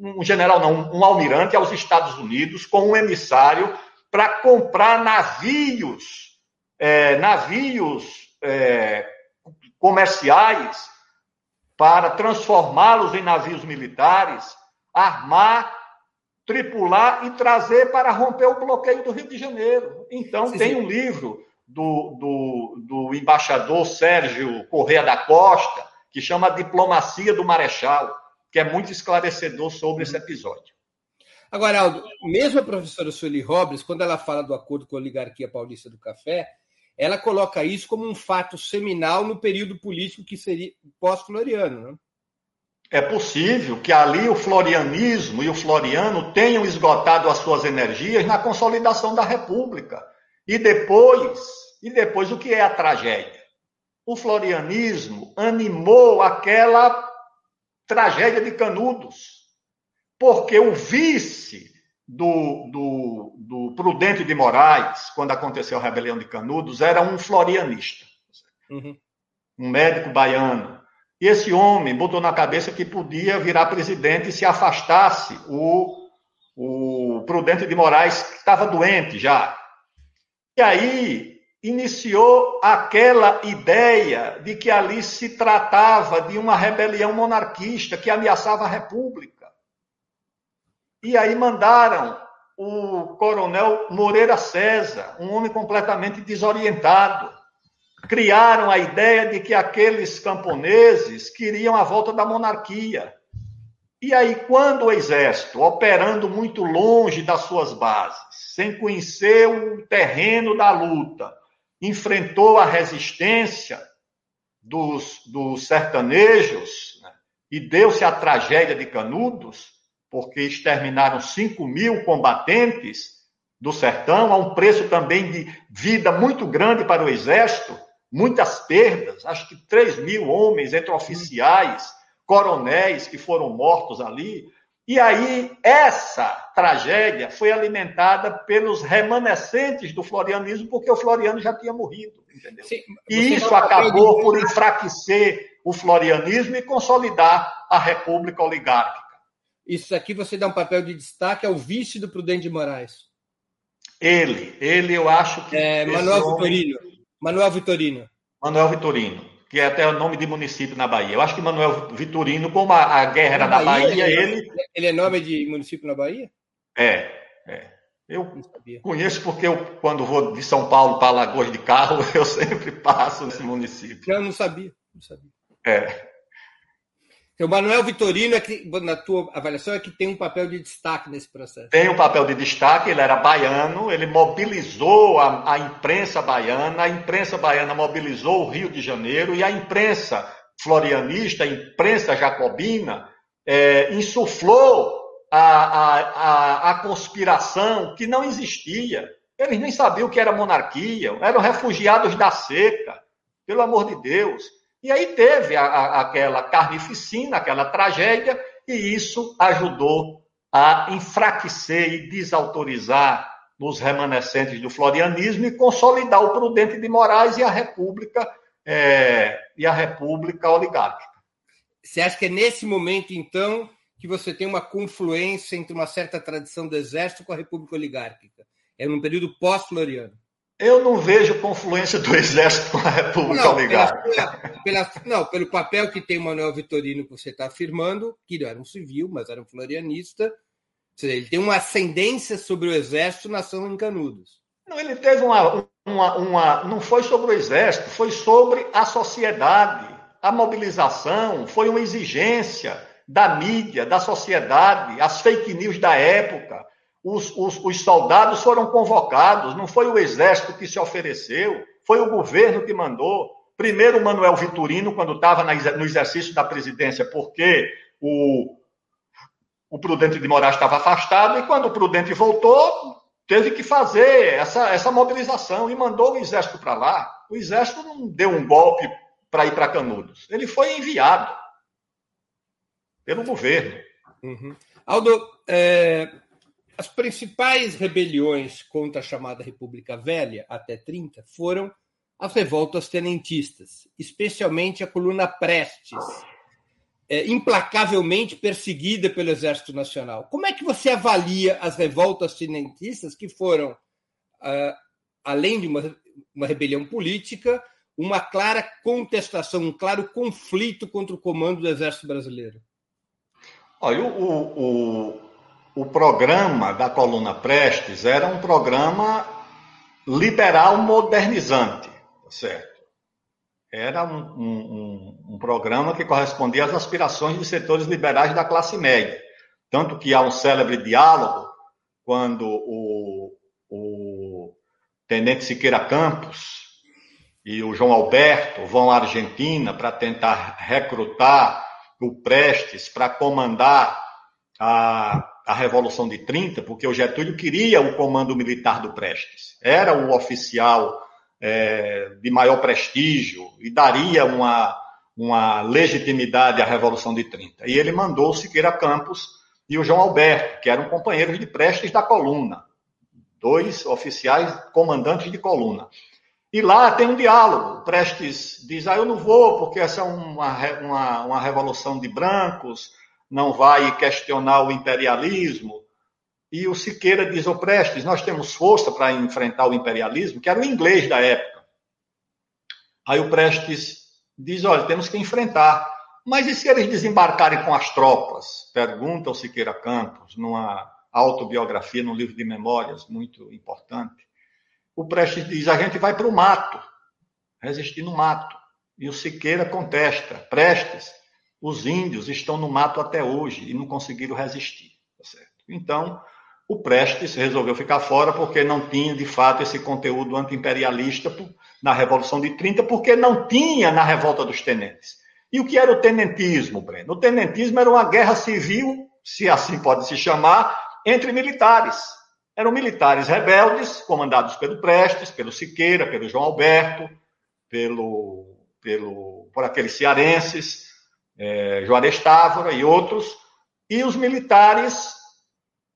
Speaker 3: um general não, um almirante aos Estados Unidos com um emissário para comprar navios, é, navios é, comerciais para transformá-los em navios militares, armar, tripular e trazer para romper o bloqueio do Rio de Janeiro. Então, sim, tem sim. um livro do, do, do embaixador Sérgio Correa da Costa que chama Diplomacia do Marechal que é muito esclarecedor sobre esse episódio.
Speaker 2: Agora, Aldo, mesmo a professora Sueli Robles, quando ela fala do acordo com a oligarquia paulista do café, ela coloca isso como um fato seminal no período político que seria pós-floriano, né?
Speaker 3: É possível que ali o florianismo e o floriano tenham esgotado as suas energias na consolidação da República. E depois, e depois o que é a tragédia? O florianismo animou aquela tragédia de Canudos, porque o vice do, do, do Prudente de Moraes, quando aconteceu a rebelião de Canudos, era um florianista, uhum. um médico baiano. E esse homem botou na cabeça que podia virar presidente se afastasse o, o Prudente de Moraes, que estava doente já. E aí iniciou aquela ideia de que ali se tratava de uma rebelião monarquista que ameaçava a República. E aí mandaram o coronel Moreira César, um homem completamente desorientado. Criaram a ideia de que aqueles camponeses queriam a volta da monarquia. E aí, quando o exército, operando muito longe das suas bases, sem conhecer o terreno da luta, enfrentou a resistência dos, dos sertanejos né? e deu-se a tragédia de Canudos, porque exterminaram 5 mil combatentes do sertão, a um preço também de vida muito grande para o exército. muitas perdas, acho que 3 mil homens entre oficiais, coronéis que foram mortos ali. E aí, essa tragédia foi alimentada pelos remanescentes do florianismo, porque o Floriano já tinha morrido, entendeu? Sim, e isso acabou por enfraquecer o florianismo e consolidar a república oligárquica.
Speaker 2: Isso aqui você dá um papel de destaque ao vice do Prudente de Moraes.
Speaker 3: Ele, ele eu acho que.
Speaker 2: É, Manuel homem... Vitorino. Manuel Vitorino.
Speaker 3: Manuel Vitorino, que é até o nome de município na Bahia. Eu acho que Manuel Vitorino, como a, a guerra era na Bahia, Bahia ele, ele.
Speaker 2: Ele é nome de município na Bahia?
Speaker 3: É, é. Eu conheço porque eu, quando vou de São Paulo para Alagoas de carro, eu sempre passo nesse município.
Speaker 2: Eu não sabia, não sabia.
Speaker 3: É.
Speaker 2: O Manuel Vitorino, é que, na tua avaliação, é que tem um papel de destaque nesse processo.
Speaker 3: Tem um papel de destaque, ele era baiano, ele mobilizou a, a imprensa baiana, a imprensa baiana mobilizou o Rio de Janeiro e a imprensa florianista, a imprensa jacobina, é, insuflou a, a, a, a conspiração que não existia. Eles nem sabiam o que era monarquia, eram refugiados da seca, pelo amor de Deus. E aí teve a, a, aquela carnificina, aquela tragédia, e isso ajudou a enfraquecer e desautorizar os remanescentes do florianismo e consolidar o Prudente de Moraes e a República é, e a República oligárquica.
Speaker 2: Você acha que é nesse momento, então, que você tem uma confluência entre uma certa tradição do Exército com a República Oligárquica? É num período pós-floriano?
Speaker 3: Eu não vejo confluência do Exército com a República não,
Speaker 2: Oligárquica. Pela, pela, não, pelo papel que tem o Manuel Vitorino, que você está afirmando, que não era um civil, mas era um florianista. Ele tem uma ascendência sobre o Exército nação em Canudos.
Speaker 3: Não, ele teve uma, uma, uma. Não foi sobre o Exército, foi sobre a sociedade. A mobilização foi uma exigência da mídia, da sociedade, as fake news da época os, os, os soldados foram convocados, não foi o exército que se ofereceu, foi o governo que mandou. Primeiro, Manuel Vitorino, quando estava no exercício da presidência, porque o, o Prudente de Moraes estava afastado, e quando o Prudente voltou, teve que fazer essa, essa mobilização e mandou o exército para lá. O exército não deu um golpe para ir para Canudos, ele foi enviado pelo governo.
Speaker 2: Uhum. Aldo, é, as principais rebeliões contra a chamada República Velha, até 30, foram as revoltas tenentistas, especialmente a coluna Prestes, é, implacavelmente perseguida pelo Exército Nacional. Como é que você avalia as revoltas tenentistas que foram, uh, além de uma, uma rebelião política, uma clara contestação, um claro conflito contra o comando do Exército Brasileiro?
Speaker 3: Olha, o, o, o programa da coluna Prestes era um programa liberal modernizante, tá certo? Era um, um, um, programa que correspondia às aspirações dos setores liberais da classe média. Tanto que há um célebre diálogo quando o, o Tenente Siqueira Campos e o João Alberto vão à Argentina para tentar recrutar o Prestes para comandar a a Revolução de 30, porque o Getúlio queria o comando militar do Prestes. Era o oficial é, de maior prestígio e daria uma, uma legitimidade à Revolução de 30. E ele mandou o Siqueira Campos e o João Alberto, que eram companheiros de Prestes da coluna. Dois oficiais comandantes de coluna. E lá tem um diálogo. Prestes diz: Ah, eu não vou, porque essa é uma, uma, uma revolução de brancos não vai questionar o imperialismo. E o Siqueira diz, ô Prestes, nós temos força para enfrentar o imperialismo, que era o inglês da época. Aí o Prestes diz, olha, temos que enfrentar. Mas e se eles desembarcarem com as tropas? Pergunta o Siqueira Campos, numa autobiografia, num livro de memórias muito importante. O Prestes diz, a gente vai para o mato, resistir no mato. E o Siqueira contesta, Prestes, os índios estão no mato até hoje e não conseguiram resistir. Tá certo? Então, o Prestes resolveu ficar fora porque não tinha, de fato, esse conteúdo anti-imperialista na Revolução de 30, porque não tinha na Revolta dos Tenentes. E o que era o tenentismo, Breno? O tenentismo era uma guerra civil, se assim pode se chamar, entre militares. Eram militares rebeldes, comandados pelo Prestes, pelo Siqueira, pelo João Alberto, pelo, pelo, por aqueles cearenses, é, Juarez Távora e outros, e os militares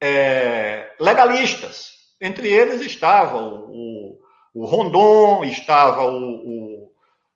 Speaker 3: é, legalistas. Entre eles estava o, o, o Rondon, estava o, o,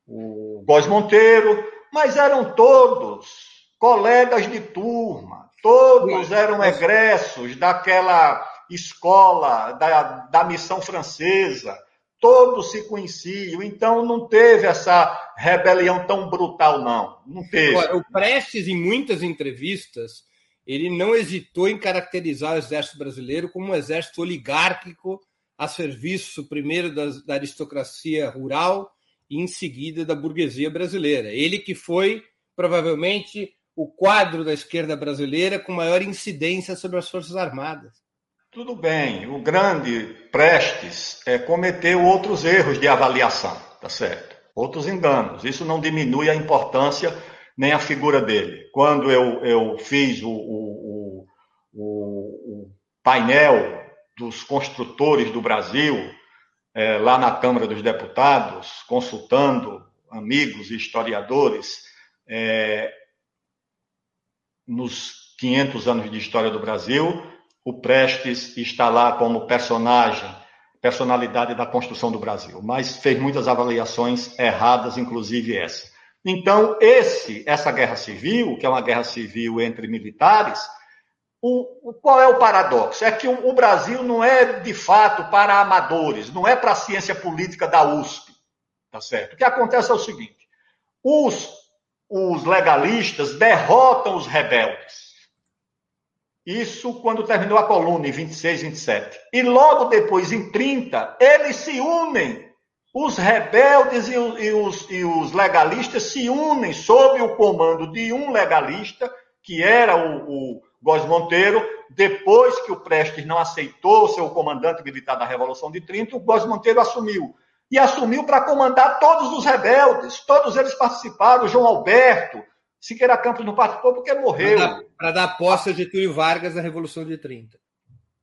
Speaker 3: o Góes Monteiro, mas eram todos colegas de turma, todos eram egressos daquela escola da, da missão francesa, todos se conheciam, então não teve essa rebelião tão brutal, não. Não teve. Agora,
Speaker 2: o Prestes, em muitas entrevistas, ele não hesitou em caracterizar o exército brasileiro como um exército oligárquico a serviço, primeiro, da, da aristocracia rural e, em seguida, da burguesia brasileira. Ele que foi, provavelmente, o quadro da esquerda brasileira com maior incidência sobre as Forças Armadas.
Speaker 3: Tudo bem, o grande Prestes é, cometeu outros erros de avaliação, tá certo? Outros enganos. Isso não diminui a importância nem a figura dele. Quando eu, eu fiz o, o, o, o painel dos construtores do Brasil, é, lá na Câmara dos Deputados, consultando amigos e historiadores, é, nos 500 anos de história do Brasil, o Prestes está lá como personagem, personalidade da construção do Brasil, mas fez muitas avaliações erradas, inclusive essa. Então, esse, essa guerra civil, que é uma guerra civil entre militares, o, o, qual é o paradoxo? É que o, o, Brasil não é, de fato, para amadores, não é para a ciência política da USP, tá certo? O que acontece é o seguinte, os, os legalistas derrotam os rebeldes. Isso quando terminou a coluna, em 26, 27. E logo depois, em 30, eles se unem os rebeldes e os, e, os, e os, legalistas se unem sob o comando de um legalista, que era o, o Góes Monteiro. Depois que o Prestes não aceitou ser o comandante militar da Revolução de 30, o Góes Monteiro assumiu. E assumiu para comandar todos os rebeldes. Todos eles participaram. João Alberto, Siqueira Campos não participou porque morreu.
Speaker 2: Para dar, dar posse a Getúlio Vargas na Revolução de 30.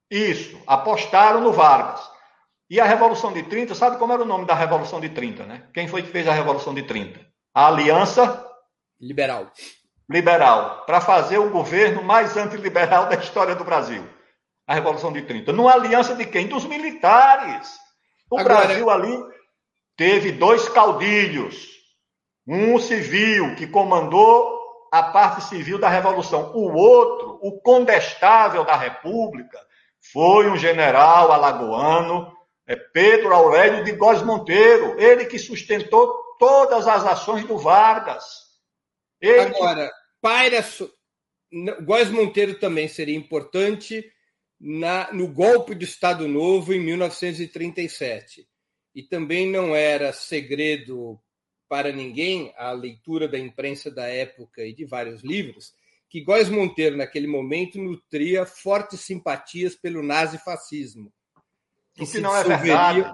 Speaker 3: Isso, apostaram no Vargas. E a Revolução de 30, sabe como era o nome da Revolução de 30, né? Quem foi que fez a Revolução de 30? A Aliança
Speaker 2: Liberal.
Speaker 3: Liberal, para fazer o governo mais antiliberal da história do Brasil. A Revolução de 30. Numa aliança de quem? Dos militares. O Agora... Brasil ali teve dois caudilhos. Um civil que comandou a parte civil da Revolução. O outro, o condestável da República, foi um general alagoano é Pedro Aurélio de Góes Monteiro, ele que sustentou todas as ações do Vargas.
Speaker 2: Ele Agora, paira. Góes Monteiro também seria importante na, no golpe do Estado Novo em 1937. E também não era segredo para ninguém a leitura da imprensa da época e de vários livros que Góes Monteiro, naquele momento, nutria fortes simpatias pelo nazifascismo
Speaker 3: que, que não é verdade.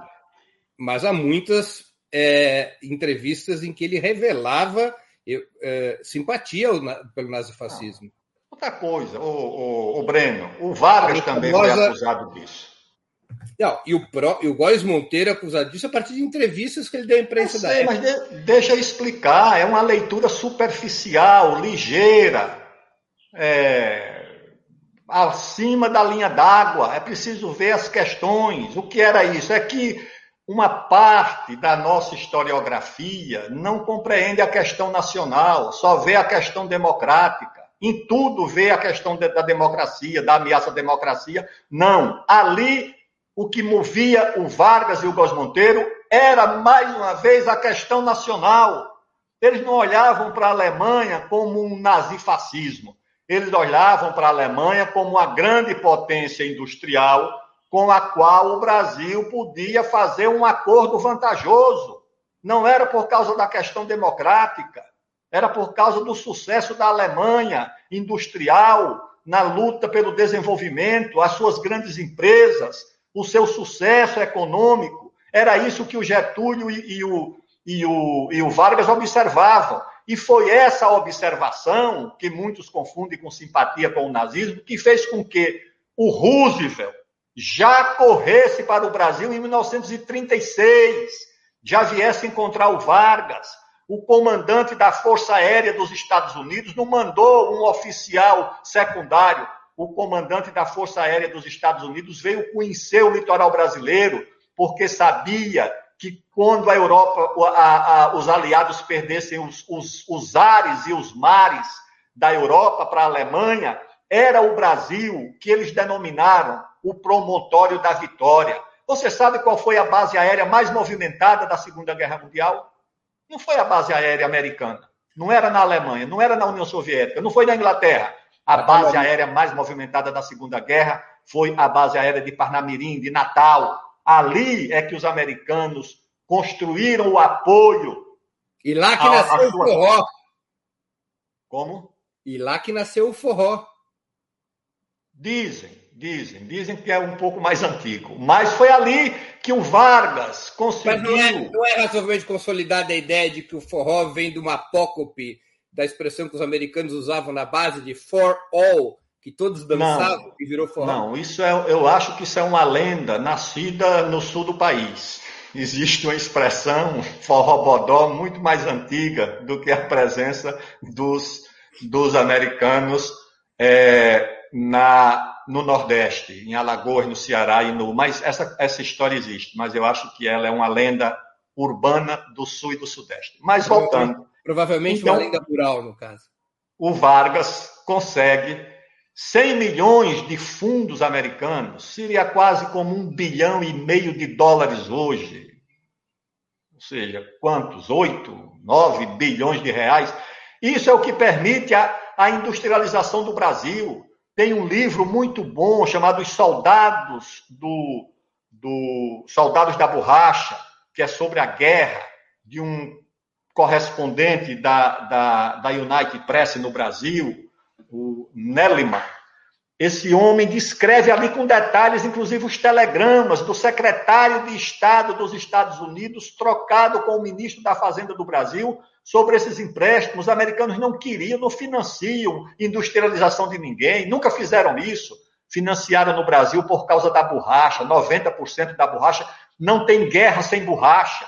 Speaker 2: Mas há muitas é, entrevistas em que ele revelava é, simpatia pelo nazifascismo.
Speaker 3: Outra coisa, o, o, o Breno, o Vargas também famosa... foi acusado disso.
Speaker 2: Não, e o, Pro, e o Góes Monteiro é acusado disso a partir de entrevistas que ele deu à imprensa
Speaker 3: da época. Mas de, deixa eu explicar, é uma leitura superficial, ligeira. É, acima da linha d'água, é preciso ver as questões. O que era isso? É que uma parte da nossa historiografia não compreende a questão nacional, só vê a questão democrática. Em tudo vê a questão da democracia, da ameaça à democracia. Não. Ali, o que movia o Vargas e o Góes Monteiro era, mais uma vez, a questão nacional. Eles não olhavam para a Alemanha como um nazifascismo eles olhavam para a Alemanha como uma grande potência industrial com a qual o Brasil podia fazer um acordo vantajoso. Não era por causa da questão democrática, era por causa do sucesso da Alemanha industrial na luta pelo desenvolvimento, as suas grandes empresas, o seu sucesso econômico. Era isso que o Getúlio e, e, o, e, o, e o Vargas observavam. E foi essa observação, que muitos confundem com simpatia com o nazismo, que fez com que o Roosevelt já corresse para o Brasil em 1936, já viesse encontrar o Vargas. O comandante da Força Aérea dos Estados Unidos não mandou um oficial secundário. O comandante da Força Aérea dos Estados Unidos veio conhecer o litoral brasileiro, porque sabia que quando a Europa, a, a, os aliados perdessem os, os, os ares e os mares da Europa para a Alemanha, era o Brasil que eles denominaram o promontório da vitória. Você sabe qual foi a base aérea mais movimentada da Segunda Guerra Mundial? Não foi a base aérea americana, não era na Alemanha, não era na União Soviética, não foi na Inglaterra. A base aérea mais movimentada da Segunda Guerra foi a base aérea de Parnamirim, de Natal. Ali é que os americanos construíram o apoio.
Speaker 2: E lá que nasceu sua... o forró.
Speaker 3: Como?
Speaker 2: E lá que nasceu o forró.
Speaker 3: Dizem, dizem, dizem que é um pouco mais antigo. Mas foi ali que o Vargas conseguiu. Mas não
Speaker 2: é, não é razoavelmente consolidada a ideia de que o forró vem de uma apócope da expressão que os americanos usavam na base de for all, que todos dançavam não, e virou forró?
Speaker 3: Não, isso é, eu acho que isso é uma lenda nascida no sul do país existe uma expressão forrobodó muito mais antiga do que a presença dos, dos americanos é, na, no Nordeste, em Alagoas, no Ceará e no. Mas essa, essa história existe, mas eu acho que ela é uma lenda urbana do Sul e do Sudeste. Mas voltando.
Speaker 2: Provavelmente então, uma lenda rural, no caso.
Speaker 3: O Vargas consegue 100 milhões de fundos americanos, seria quase como um bilhão e meio de dólares hoje ou seja, quantos? 8, 9 bilhões de reais. Isso é o que permite a, a industrialização do Brasil. Tem um livro muito bom chamado Os Soldados do, do Soldados da Borracha, que é sobre a guerra de um correspondente da, da, da United Press no Brasil, o Nelliman, esse homem descreve ali com detalhes, inclusive os telegramas do secretário de Estado dos Estados Unidos, trocado com o ministro da Fazenda do Brasil, sobre esses empréstimos. Os americanos não queriam, não financiam industrialização de ninguém, nunca fizeram isso. Financiaram no Brasil por causa da borracha, 90% da borracha. Não tem guerra sem borracha.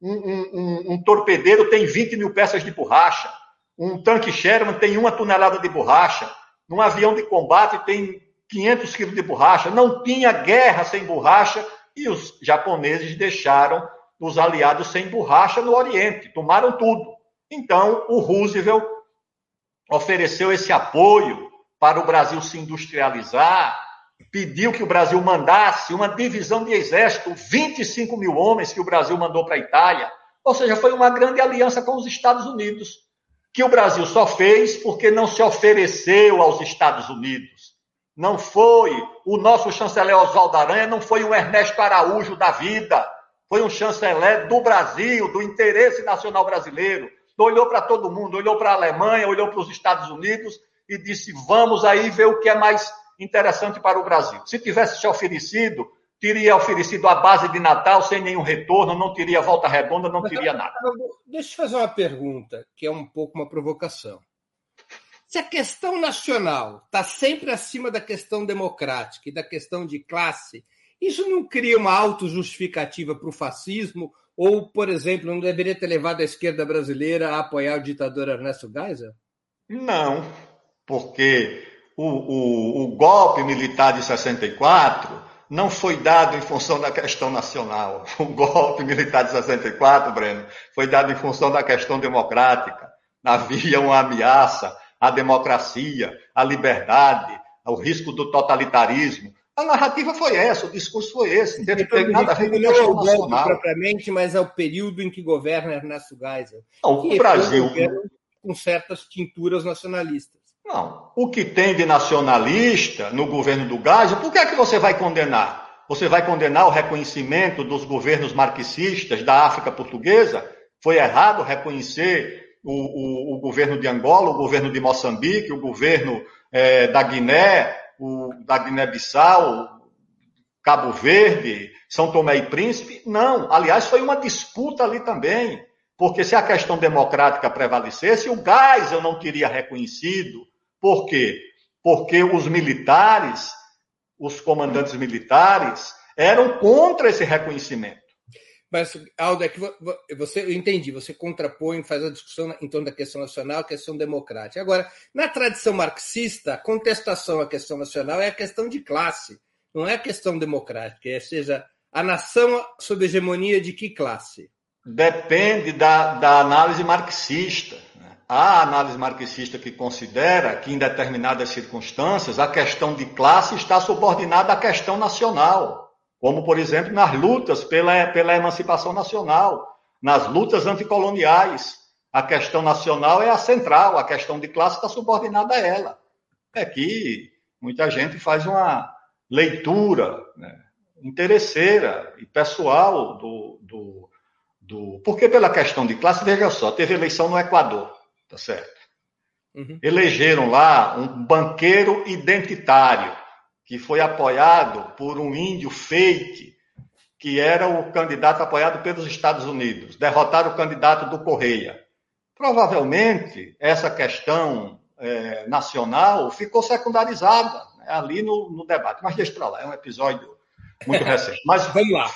Speaker 3: Um, um, um, um torpedeiro tem 20 mil peças de borracha. Um tanque Sherman tem uma tonelada de borracha num avião de combate tem 500 quilos de borracha. Não tinha guerra sem borracha e os japoneses deixaram os aliados sem borracha no Oriente, tomaram tudo. Então, o Roosevelt ofereceu esse apoio para o Brasil se industrializar, pediu que o Brasil mandasse uma divisão de exército, 25 mil homens que o Brasil mandou para a Itália. Ou seja, foi uma grande aliança com os Estados Unidos que o Brasil só fez porque não se ofereceu aos Estados Unidos. Não foi o nosso chanceler Oswaldo Aranha, não foi o Ernesto Araújo da vida, foi um chanceler do Brasil, do interesse nacional brasileiro. Olhou para todo mundo, olhou para a Alemanha, olhou para os Estados Unidos e disse: vamos aí ver o que é mais interessante para o Brasil. Se tivesse se oferecido, teria oferecido a base de Natal sem nenhum retorno, não teria volta redonda, não Mas, teria nada.
Speaker 2: Deixa eu fazer uma pergunta, que é um pouco uma provocação. Se a questão nacional está sempre acima da questão democrática e da questão de classe, isso não cria uma autojustificativa para o fascismo? Ou, por exemplo, não deveria ter levado a esquerda brasileira a apoiar o ditador Ernesto Geisel?
Speaker 3: Não, porque o, o, o golpe militar de 64 não foi dado em função da questão nacional. O golpe militar de 64, Breno, foi dado em função da questão democrática. Havia uma ameaça à democracia, à liberdade, ao risco do totalitarismo. A narrativa foi essa, o discurso foi esse. Não teve nada a ver com a questão nacional.
Speaker 2: propriamente, mas é o período em que governa Ernesto Geisel.
Speaker 3: Não, o Brasil.
Speaker 2: Com certas tinturas nacionalistas.
Speaker 3: Não. O que tem de nacionalista no governo do Gás, por que é que você vai condenar? Você vai condenar o reconhecimento dos governos marxistas da África Portuguesa? Foi errado reconhecer o, o, o governo de Angola, o governo de Moçambique, o governo é, da Guiné, o, da Guiné-Bissau, Cabo Verde, São Tomé e Príncipe? Não. Aliás, foi uma disputa ali também. Porque se a questão democrática prevalecesse, o gás eu não teria reconhecido, por quê? Porque os militares, os comandantes militares, eram contra esse reconhecimento.
Speaker 2: Mas, Aldo, é que você, eu entendi, você contrapõe, faz a discussão em torno da questão nacional, questão democrática. Agora, na tradição marxista, a contestação à questão nacional é a questão de classe, não é a questão democrática, é, seja, a nação sob hegemonia de que classe?
Speaker 3: Depende da, da análise marxista. Há análise marxista que considera que, em determinadas circunstâncias, a questão de classe está subordinada à questão nacional como, por exemplo, nas lutas pela, pela emancipação nacional, nas lutas anticoloniais. A questão nacional é a central, a questão de classe está subordinada a ela. É que muita gente faz uma leitura né, interesseira e pessoal do, do, do. Porque, pela questão de classe, veja só, teve eleição no Equador, tá certo? Uhum. Elegeram lá um banqueiro identitário que foi apoiado por um índio fake, que era o candidato apoiado pelos Estados Unidos. Derrotaram o candidato do Correia. Provavelmente, essa questão é, nacional ficou secundarizada né, ali no, no, debate. Mas deixa para lá, é um episódio muito recente. Mas
Speaker 2: vamos lá.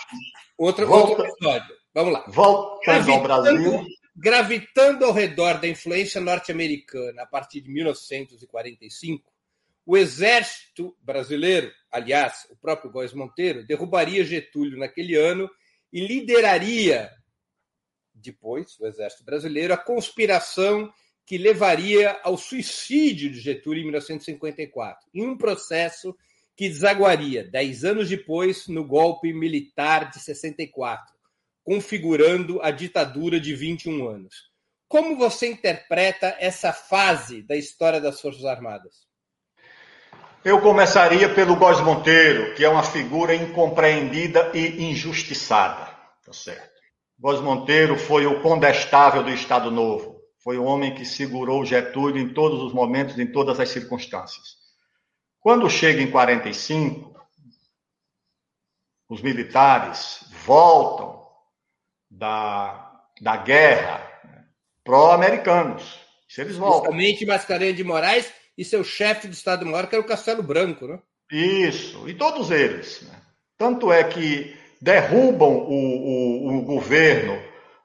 Speaker 2: Outro, Volta, outro episódio. Vamos lá.
Speaker 3: Voltando ao Brasil.
Speaker 2: Gravitando ao redor da influência norte-americana a partir de 1945, o exército brasileiro, aliás, o próprio Góes Monteiro, derrubaria Getúlio naquele ano e lideraria, depois, o exército brasileiro, a conspiração que levaria ao suicídio de Getúlio em 1954, em um processo que desaguaria, dez anos depois, no golpe militar de 64, configurando a ditadura de 21 anos. Como você interpreta essa fase da história das Forças Armadas?
Speaker 3: Eu começaria pelo Góes Monteiro, que é uma figura incompreendida e injustiçada. Tá certo. Góes Monteiro foi o condestável do Estado Novo. Foi o homem que segurou Getúlio em todos os momentos, em todas as circunstâncias. Quando chega em 45, os militares voltam da, da guerra pró-americanos. Se eles voltam.
Speaker 2: Principalmente Mascarenhas de Moraes e seu chefe de Estado-Maior, que era o Castelo Branco, né?
Speaker 3: Isso, e todos eles. Né? Tanto é que derrubam o, o, o governo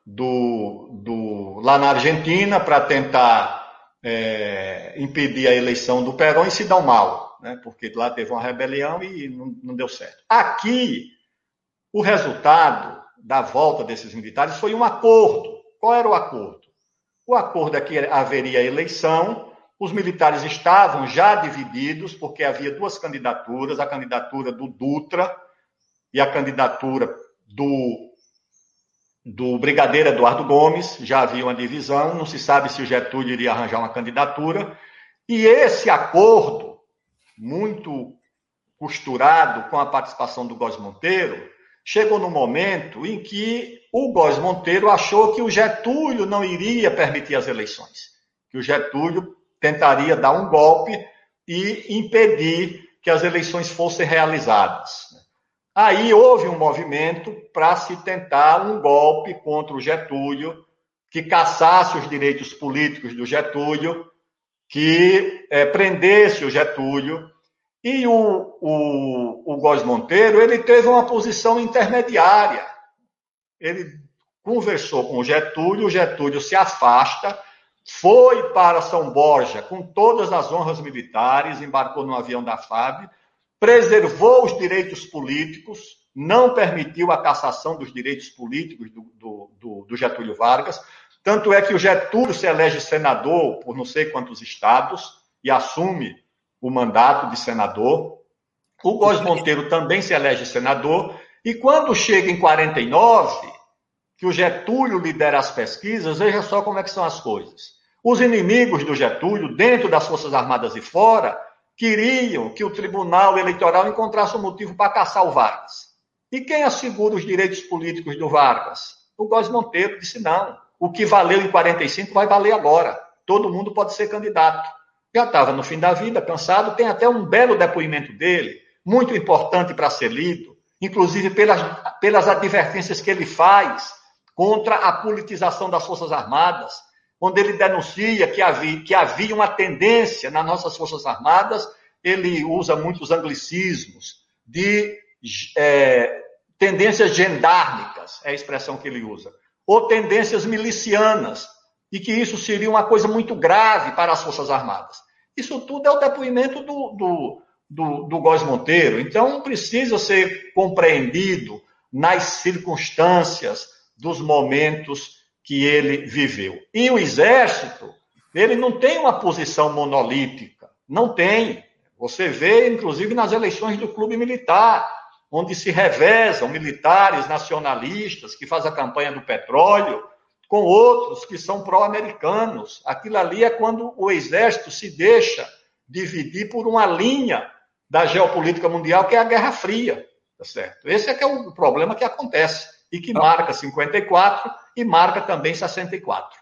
Speaker 3: do, do, lá na Argentina para tentar é, impedir a eleição do Perón e se dão mal, né? porque lá teve uma rebelião e não, não deu certo. Aqui, o resultado da volta desses militares foi um acordo. Qual era o acordo? O acordo é que haveria eleição os militares estavam já divididos, porque havia duas candidaturas: a candidatura do Dutra e a candidatura do, do brigadeiro Eduardo Gomes. Já havia uma divisão, não se sabe se o Getúlio iria arranjar uma candidatura. E esse acordo, muito costurado com a participação do Góes Monteiro, chegou no momento em que o Góes Monteiro achou que o Getúlio não iria permitir as eleições, que o Getúlio tentaria dar um golpe e impedir que as eleições fossem realizadas. Aí houve um movimento para se tentar um golpe contra o Getúlio, que caçasse os direitos políticos do Getúlio, que é, prendesse o Getúlio. E o, o, o Góes Monteiro ele teve uma posição intermediária. Ele conversou com o Getúlio, o Getúlio se afasta foi para São Borja com todas as honras militares, embarcou no avião da FAB, preservou os direitos políticos, não permitiu a cassação dos direitos políticos do, do, do, do Getúlio Vargas. Tanto é que o Getúlio se elege senador por não sei quantos estados e assume o mandato de senador. O Góes Monteiro também se elege senador. E quando chega em 49, que o Getúlio lidera as pesquisas, veja só como é que são as coisas. Os inimigos do Getúlio, dentro das Forças Armadas e fora, queriam que o Tribunal Eleitoral encontrasse um motivo para caçar o Vargas. E quem assegura os direitos políticos do Vargas? O Góes Monteiro disse: não, o que valeu em 45 vai valer agora. Todo mundo pode ser candidato. Já estava no fim da vida, cansado, tem até um belo depoimento dele, muito importante para ser lido, inclusive pelas, pelas advertências que ele faz contra a politização das Forças Armadas, onde ele denuncia que havia, que havia uma tendência nas nossas Forças Armadas, ele usa muitos anglicismos, de é, tendências gendármicas, é a expressão que ele usa, ou tendências milicianas, e que isso seria uma coisa muito grave para as Forças Armadas. Isso tudo é o depoimento do, do, do, do Góes Monteiro. Então, precisa ser compreendido nas circunstâncias dos momentos que ele viveu. E o Exército, ele não tem uma posição monolítica, não tem. Você vê, inclusive, nas eleições do clube militar, onde se revezam militares nacionalistas que fazem a campanha do petróleo com outros que são pró-americanos. Aquilo ali é quando o exército se deixa dividir por uma linha da geopolítica mundial, que é a Guerra Fria. Tá certo? Esse é que é o problema que acontece e que marca 54 e marca também 64.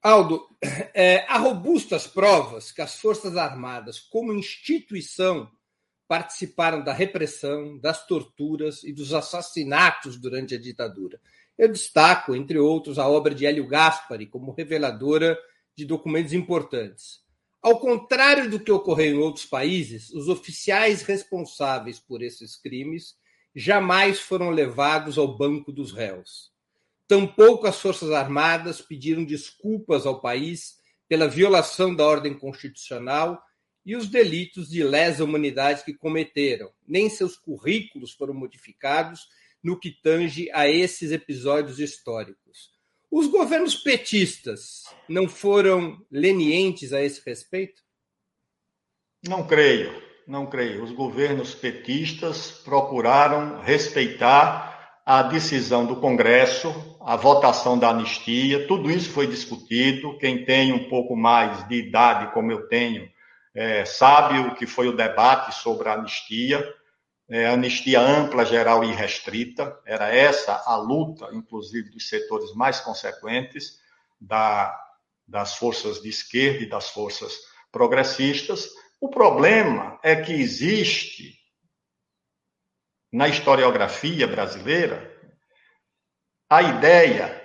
Speaker 2: Aldo, é, há robustas provas que as Forças Armadas, como instituição, participaram da repressão, das torturas e dos assassinatos durante a ditadura. Eu destaco, entre outros, a obra de Hélio Gaspari como reveladora de documentos importantes. Ao contrário do que ocorreu em outros países, os oficiais responsáveis por esses crimes jamais foram levados ao banco dos réus. Tampouco as Forças Armadas pediram desculpas ao país pela violação da ordem constitucional e os delitos de lesa humanidade que cometeram. Nem seus currículos foram modificados no que tange a esses episódios históricos. Os governos petistas não foram lenientes a esse respeito?
Speaker 3: Não creio, não creio. Os governos petistas procuraram respeitar a decisão do Congresso, a votação da anistia, tudo isso foi discutido. Quem tem um pouco mais de idade, como eu tenho, é, sabe o que foi o debate sobre a anistia é, anistia ampla, geral e restrita. Era essa a luta, inclusive, dos setores mais consequentes da, das forças de esquerda e das forças progressistas. O problema é que existe na historiografia brasileira a ideia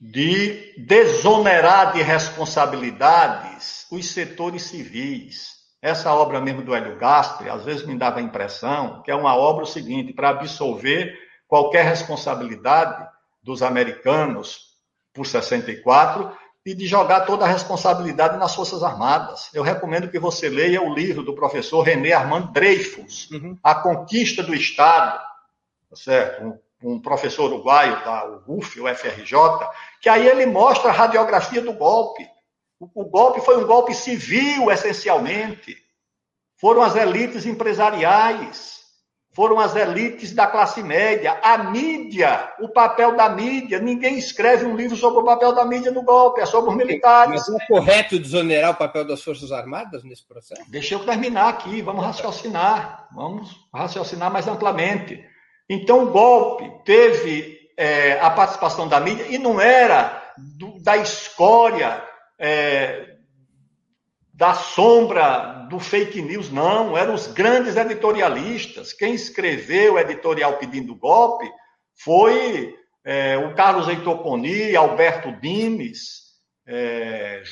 Speaker 3: de desonerar de responsabilidades os setores civis. Essa obra mesmo do Hélio Gastre, às vezes me dava a impressão que é uma obra o seguinte, para absolver qualquer responsabilidade dos americanos por 64 e de jogar toda a responsabilidade nas Forças Armadas. Eu recomendo que você leia o livro do professor René Armand Dreyfus, uhum. A Conquista do Estado, tá certo? Um, um professor uruguaio da UF, o FRJ, que aí ele mostra a radiografia do golpe o, golpe foi um golpe civil, essencialmente. Foram as elites empresariais, foram as elites da classe média, a mídia, o papel da mídia. Ninguém escreve um livro sobre o papel da mídia no golpe, é sobre os militares.
Speaker 2: Mas é correto desonerar o papel das Forças Armadas nesse processo?
Speaker 3: Deixa eu terminar aqui, vamos raciocinar, vamos raciocinar mais amplamente. Então, o golpe teve é, a participação da mídia e não era do, da escória é, da sombra do fake news, não, eram os grandes editorialistas. Quem escreveu o editorial pedindo golpe foi é, o Carlos Heitor Poni, Alberto Dimes, é,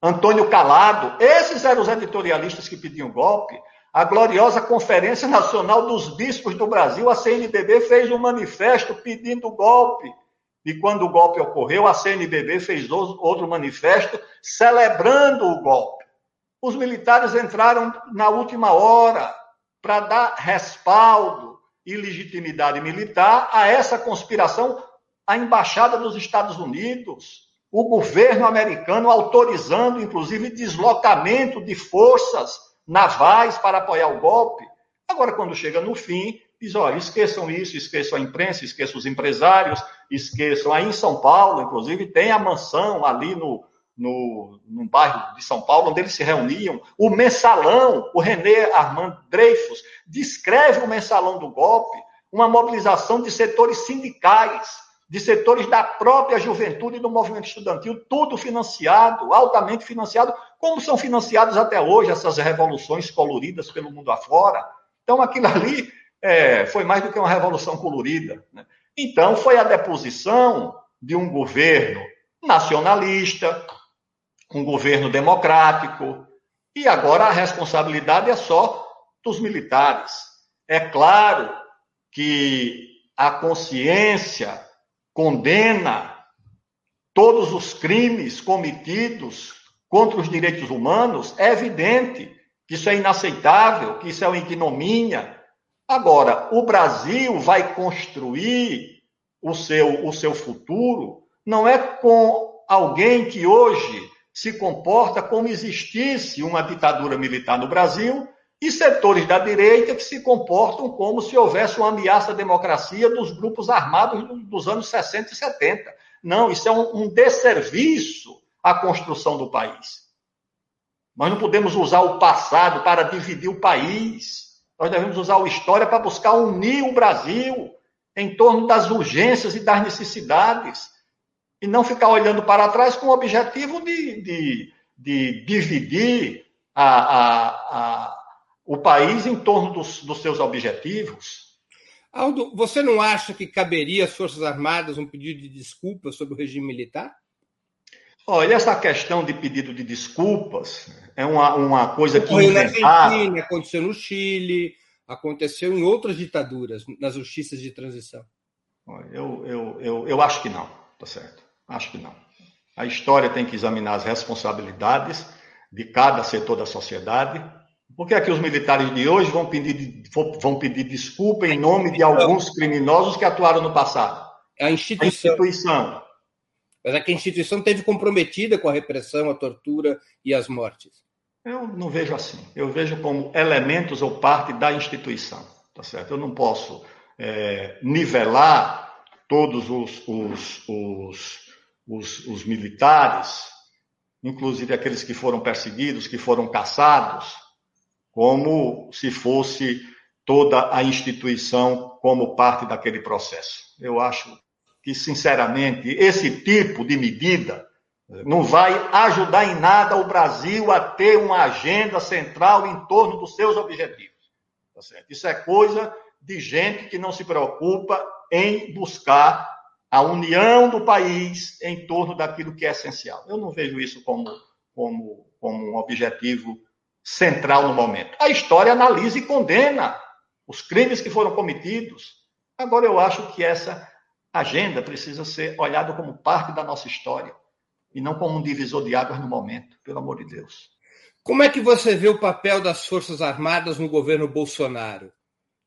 Speaker 3: Antônio Calado. Esses eram os editorialistas que pediam golpe. A gloriosa Conferência Nacional dos Bispos do Brasil, a CNBB, fez um manifesto pedindo golpe. E quando o golpe ocorreu, a CNBB fez outro manifesto celebrando o golpe. Os militares entraram na última hora para dar respaldo e legitimidade militar a essa conspiração. A embaixada dos Estados Unidos, o governo americano autorizando, inclusive, deslocamento de forças navais para apoiar o golpe. Agora, quando chega no fim, diz: olha, esqueçam isso, esqueçam a imprensa, esqueçam os empresários, esqueçam. Aí em São Paulo, inclusive, tem a mansão ali no, no, no bairro de São Paulo, onde eles se reuniam. O mensalão, o René Armand Dreyfus, descreve o mensalão do golpe, uma mobilização de setores sindicais, de setores da própria juventude e do movimento estudantil, tudo financiado, altamente financiado, como são financiadas até hoje essas revoluções coloridas pelo mundo afora. Então, aquilo ali é, foi mais do que uma revolução colorida. Né? Então, foi a deposição de um governo nacionalista, um governo democrático, e agora a responsabilidade é só dos militares. É claro que a consciência condena todos os crimes cometidos contra os direitos humanos, é evidente que isso é inaceitável, que isso é uma ignomínia. Agora, o Brasil vai construir o seu, o seu futuro não é com alguém que hoje se comporta como existisse uma ditadura militar no Brasil e setores da direita que se comportam como se houvesse uma ameaça à democracia dos grupos armados dos anos 60 e 70. Não, isso é um, um desserviço à construção do país. Nós não podemos usar o passado para dividir o país. Nós devemos usar a história para buscar unir o Brasil em torno das urgências e das necessidades. E não ficar olhando para trás com o objetivo de, de, de dividir a, a, a o país em torno dos, dos seus objetivos.
Speaker 2: Aldo, você não acha que caberia às Forças Armadas um pedido de desculpas sobre o regime militar?
Speaker 3: Olha, essa questão de pedido de desculpas é uma, uma coisa que
Speaker 2: Ocorreu inventaram... na Argentina, aconteceu no Chile, aconteceu em outras ditaduras, nas justiças de transição.
Speaker 3: Eu, eu, eu, eu acho que não, tá certo? Acho que não. A história tem que examinar as responsabilidades de cada setor da sociedade por que é que os militares de hoje vão pedir, vão pedir desculpa em nome de alguns criminosos que atuaram no passado?
Speaker 2: A instituição. A instituição. Mas é que a instituição teve comprometida com a repressão, a tortura e as mortes.
Speaker 3: Eu não vejo assim. Eu vejo como elementos ou parte da instituição. Tá certo? Eu não posso é, nivelar todos os, os, os, os, os militares, inclusive aqueles que foram perseguidos, que foram caçados, como se fosse toda a instituição como parte daquele processo. Eu acho que, sinceramente, esse tipo de medida não vai ajudar em nada o Brasil a ter uma agenda central em torno dos seus objetivos. Tá Isso é coisa de gente que não se preocupa em buscar a união do país em torno daquilo que é essencial. Eu não vejo isso como, como, como um objetivo central no momento. A história analisa e condena os crimes que foram cometidos. Agora, eu acho que essa agenda precisa ser olhada como parte da nossa história e não como um divisor de águas no momento, pelo amor de Deus.
Speaker 2: Como é que você vê o papel das Forças Armadas no governo Bolsonaro?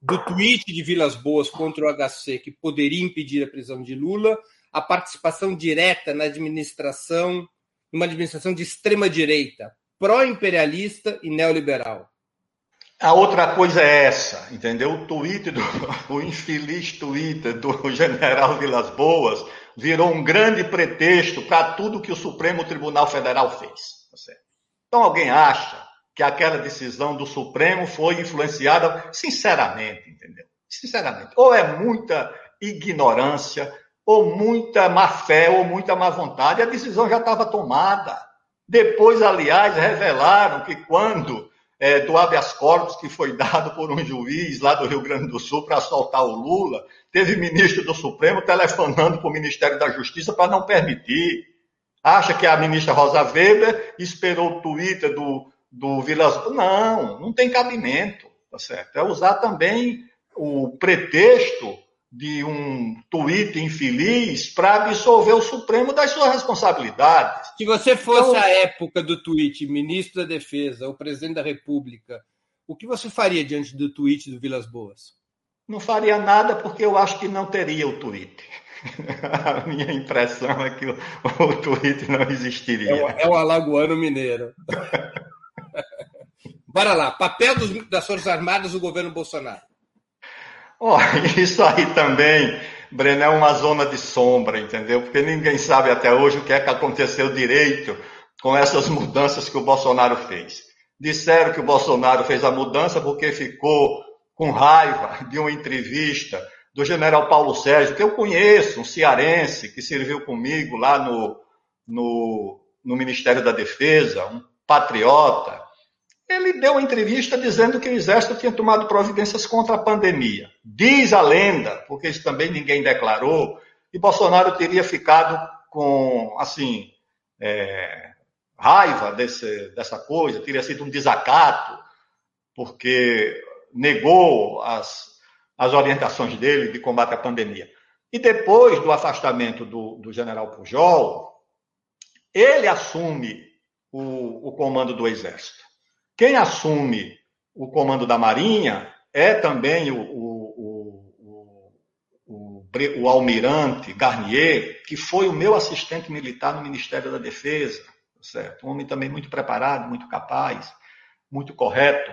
Speaker 2: Do tweet de Vilas Boas contra o HC, que poderia impedir a prisão de Lula, a participação direta na administração, numa administração de extrema direita, pró-imperialista e neoliberal.
Speaker 3: A outra coisa é essa, entendeu? O tweet do o infeliz Twitter do general Vilas Boas virou um grande pretexto para tudo que o Supremo Tribunal Federal fez. Tá então alguém acha que aquela decisão do Supremo foi influenciada, sinceramente, entendeu? Sinceramente, ou é muita ignorância, ou muita má fé, ou muita má vontade, a decisão já estava tomada. Depois, aliás, revelaram que quando é, do habeas corpus que foi dado por um juiz lá do Rio Grande do Sul para soltar o Lula, teve ministro do Supremo telefonando para o Ministério da Justiça para não permitir. Acha que a ministra Rosa Weber esperou o Twitter do, do Vilas. Não, não tem cabimento, tá certo? É usar também o pretexto de um tweet infeliz para absolver o Supremo das suas responsabilidades.
Speaker 2: Se você fosse então, a época do tweet, ministro da Defesa, o presidente da República, o que você faria diante do tweet do Vilas Boas?
Speaker 3: Não faria nada porque eu acho que não teria o tweet. A minha impressão é que o, o tweet não existiria. É
Speaker 2: o, é o alagoano mineiro. Bora lá. Papel dos, das Forças Armadas do governo Bolsonaro.
Speaker 3: Oh, isso aí também, Breno, é uma zona de sombra, entendeu? Porque ninguém sabe até hoje o que é que aconteceu direito com essas mudanças que o Bolsonaro fez. Disseram que o Bolsonaro fez a mudança porque ficou com raiva de uma entrevista do general Paulo Sérgio, que eu conheço, um cearense que serviu comigo lá no, no, no Ministério da Defesa, um patriota, ele deu entrevista dizendo que o Exército tinha tomado providências contra a pandemia. Diz a lenda, porque isso também ninguém declarou, que Bolsonaro teria ficado com, assim, é, raiva desse, dessa coisa, teria sido um desacato, porque negou as, as orientações dele de combate à pandemia. E depois do afastamento do, do general Pujol, ele assume o, o comando do Exército. Quem assume o comando da Marinha é também o, o, o, o, almirante Garnier, que foi o meu assistente militar no Ministério da Defesa, certo? Um homem também muito preparado, muito capaz, muito correto,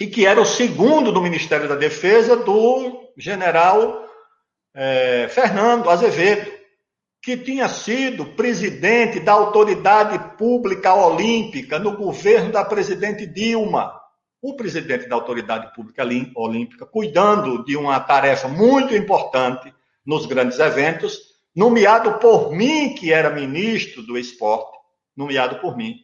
Speaker 3: e que era o segundo do Ministério da Defesa do general é, Fernando Azevedo, que tinha sido presidente da Autoridade Pública Olímpica no governo da presidente Dilma o presidente da Autoridade Pública Olímpica, cuidando de uma tarefa muito importante nos grandes eventos, nomeado por mim, que era ministro do esporte, nomeado por mim,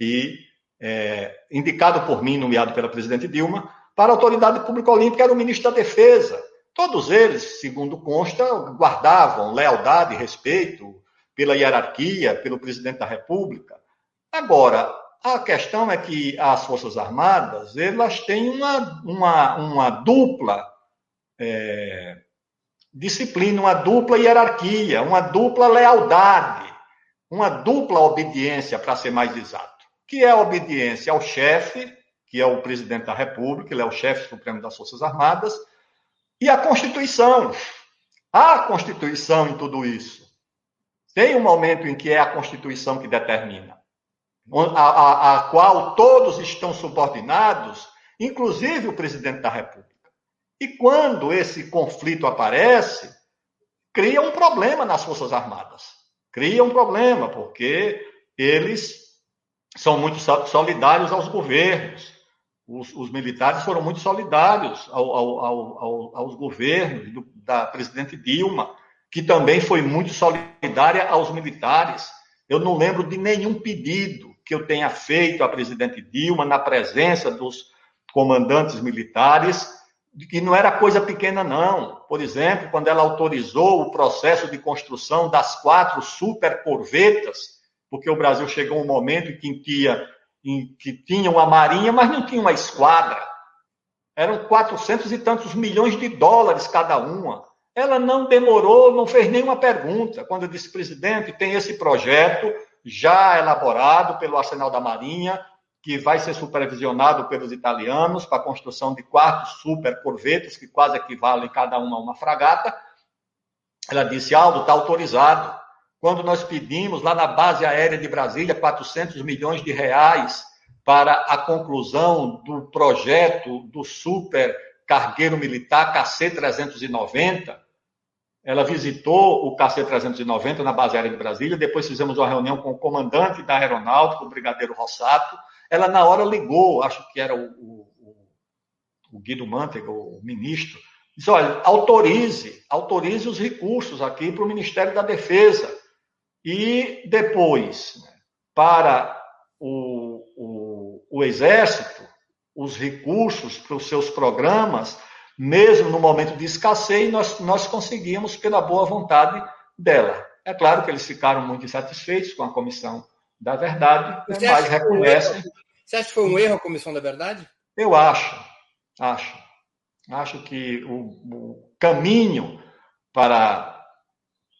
Speaker 3: e é, indicado por mim, nomeado pela presidente Dilma, para a Autoridade Pública Olímpica, era o ministro da Defesa. Todos eles, segundo consta, guardavam lealdade e respeito pela hierarquia, pelo presidente da República. Agora, a questão é que as Forças Armadas elas têm uma, uma, uma dupla é, disciplina, uma dupla hierarquia, uma dupla lealdade, uma dupla obediência, para ser mais exato, que é a obediência ao chefe, que é o presidente da República, ele é o chefe supremo das Forças Armadas, e a Constituição. A Constituição em tudo isso. Tem um momento em que é a Constituição que determina a, a, a qual todos estão subordinados, inclusive o presidente da República. E quando esse conflito aparece, cria um problema nas Forças Armadas. Cria um problema, porque eles são muito solidários aos governos. Os, os militares foram muito solidários ao, ao, ao, aos governos do, da presidente Dilma, que também foi muito solidária aos militares. Eu não lembro de nenhum pedido que eu tenha feito à presidente Dilma, na presença dos comandantes militares, que não era coisa pequena, não. Por exemplo, quando ela autorizou o processo de construção das quatro supercorvetas, porque o Brasil chegou um momento em que tinha, em que tinha uma marinha, mas não tinha uma esquadra. Eram quatrocentos e tantos milhões de dólares cada uma. Ela não demorou, não fez nenhuma pergunta. Quando eu disse, presidente, tem esse projeto, já elaborado pelo Arsenal da Marinha, que vai ser supervisionado pelos italianos para a construção de quatro super corvetes, que quase equivalem cada uma a uma fragata. Ela disse, Aldo, está autorizado. Quando nós pedimos lá na base aérea de Brasília 400 milhões de reais para a conclusão do projeto do super cargueiro militar KC-390, ela visitou o KC-390 na base aérea de Brasília, depois fizemos uma reunião com o comandante da aeronáutica, o brigadeiro Rossato. Ela, na hora, ligou, acho que era o, o, o Guido Mantega, o ministro, disse, olha, autorize, autorize os recursos aqui para o Ministério da Defesa. E depois, né, para o, o, o Exército, os recursos para os seus programas mesmo no momento de escassez, nós, nós conseguimos pela boa vontade dela. É claro que eles ficaram muito insatisfeitos com a Comissão da Verdade,
Speaker 2: você mas reconhecem. Você acha que foi um erro a Comissão da Verdade?
Speaker 3: Eu acho, acho. Acho que o, o caminho para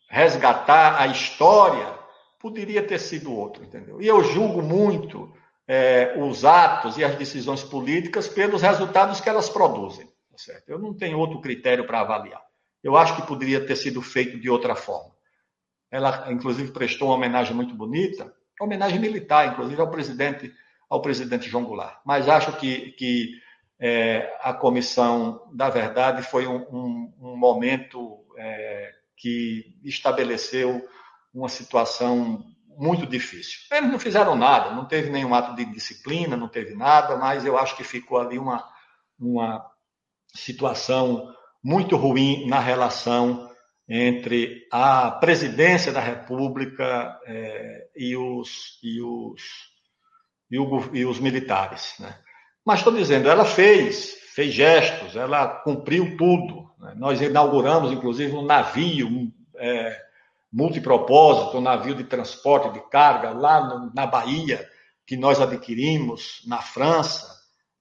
Speaker 3: resgatar a história poderia ter sido outro, entendeu? E eu julgo muito é, os atos e as decisões políticas pelos resultados que elas produzem. Tá certo? Eu não tenho outro critério para avaliar. Eu acho que poderia ter sido feito de outra forma. Ela, inclusive, prestou uma homenagem muito bonita, homenagem militar, inclusive, ao presidente, ao presidente João Goulart. Mas acho que, que é, a comissão da verdade foi um, um, um momento é, que estabeleceu uma situação muito difícil. Eles não fizeram nada, não teve nenhum ato de disciplina, não teve nada, mas eu acho que ficou ali uma, uma situação muito ruim na relação entre a presidência da República é, e, os, e, os, e, o, e os militares. Né? Mas estou dizendo, ela fez, fez gestos, ela cumpriu tudo. Né? Nós inauguramos, inclusive, um navio um, é, multipropósito, um navio de transporte de carga lá no, na Bahia, que nós adquirimos na França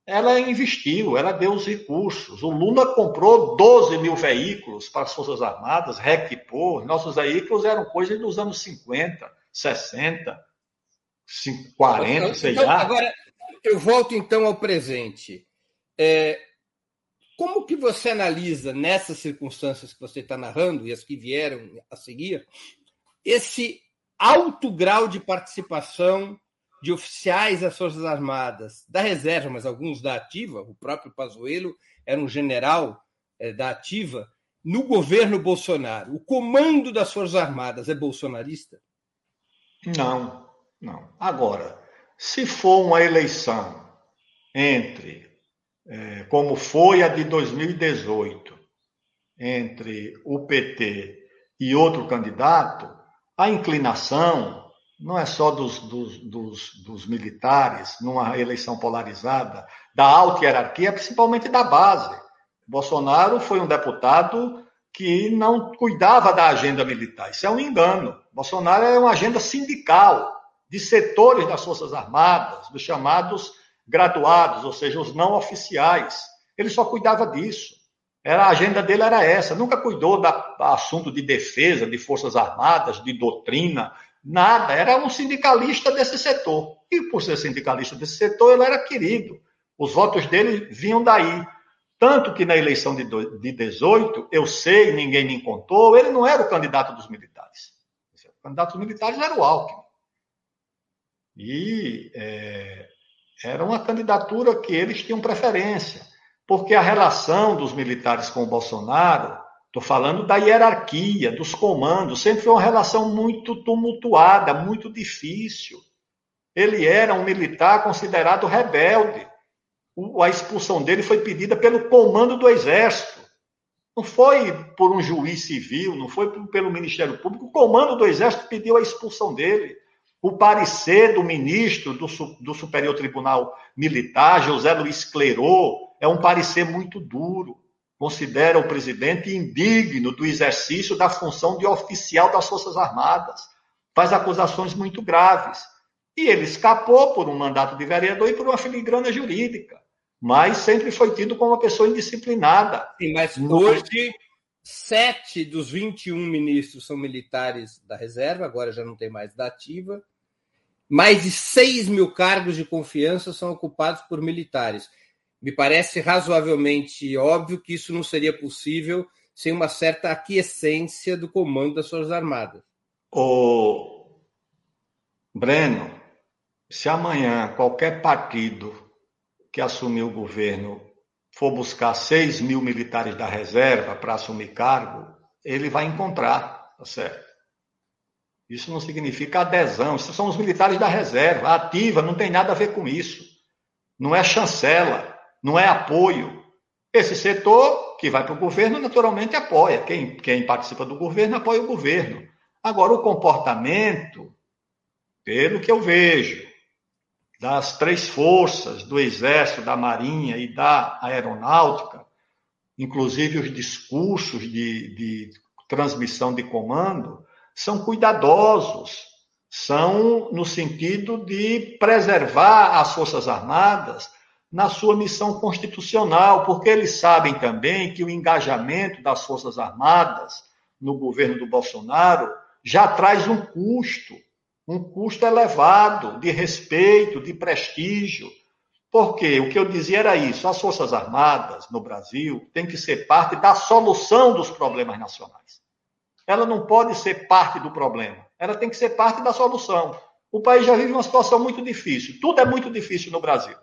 Speaker 3: ela investiu, ela deu os recursos. O Lula comprou 12 mil veículos para as Forças Armadas, reequipou. Nossos veículos eram coisas dos anos 50, 60, 40, então, sei lá.
Speaker 2: Agora, eu volto então ao presente. É, como que você analisa, nessas circunstâncias que você está narrando e as que vieram a seguir, esse alto grau de participação de oficiais das Forças Armadas da reserva, mas alguns da ativa, o próprio Pazuello era um general é, da ativa, no governo Bolsonaro. O comando das Forças Armadas é bolsonarista?
Speaker 3: Não, não. Agora, se for uma eleição entre, é, como foi a de 2018, entre o PT e outro candidato, a inclinação não é só dos, dos, dos, dos, militares, numa eleição polarizada, da alta hierarquia, principalmente da base. Bolsonaro foi um deputado que não cuidava da agenda militar. Isso é um engano. Bolsonaro é uma agenda sindical, de setores das Forças Armadas, dos chamados graduados, ou seja, os não oficiais. Ele só cuidava disso. Era, a agenda dele era essa. Nunca cuidou do assunto de defesa, de Forças Armadas, de doutrina, Nada, era um sindicalista desse setor. E por ser sindicalista desse setor, ele era querido. Os votos dele vinham daí. Tanto que na eleição de 18, eu sei, ninguém me contou, ele não era o candidato dos militares. O candidato dos militares era o Alckmin. E é, era uma candidatura que eles tinham preferência, porque a relação dos militares com o Bolsonaro Estou falando da hierarquia, dos comandos. Sempre foi uma relação muito tumultuada, muito difícil. Ele era um militar considerado rebelde. a expulsão dele foi pedida pelo comando do Exército. Não foi por um juiz civil, não foi pelo Ministério Público. O comando do Exército pediu a expulsão dele. O parecer do ministro do, do Superior Tribunal Militar, José Luiz Clerô, é um parecer muito duro considera o presidente indigno do exercício da função de oficial das Forças Armadas. Faz acusações muito graves. E ele escapou por um mandato de vereador e por uma filigrana jurídica. Mas sempre foi tido como uma pessoa indisciplinada.
Speaker 2: Sim, mas hoje, sete dos 21 ministros são militares da reserva, agora já não tem mais da ativa. Mais de 6 mil cargos de confiança são ocupados por militares me parece razoavelmente óbvio que isso não seria possível sem uma certa aquiescência do comando das Forças Armadas.
Speaker 3: O Breno, se amanhã qualquer partido que assumir o governo for buscar 6 mil militares da reserva para assumir cargo, ele vai encontrar, tá certo? Isso não significa adesão, isso são os militares da reserva, ativa, não tem nada a ver com isso. Não é chancela, não é apoio. Esse setor que vai para o governo, naturalmente, apoia. Quem, quem participa do governo apoia o governo. Agora, o comportamento, pelo que eu vejo, das três forças, do Exército, da Marinha e da Aeronáutica, inclusive os discursos de, de transmissão de comando, são cuidadosos, são no sentido de preservar as Forças Armadas na sua missão constitucional, porque eles sabem também que o engajamento das Forças Armadas no governo do Bolsonaro já traz um custo, um custo elevado de respeito, de prestígio. Porque o que eu dizia era isso: as Forças Armadas no Brasil têm que ser parte da solução dos problemas nacionais. Ela não pode ser parte do problema, ela tem que ser parte da solução. O país já vive uma situação muito difícil, tudo é muito difícil no Brasil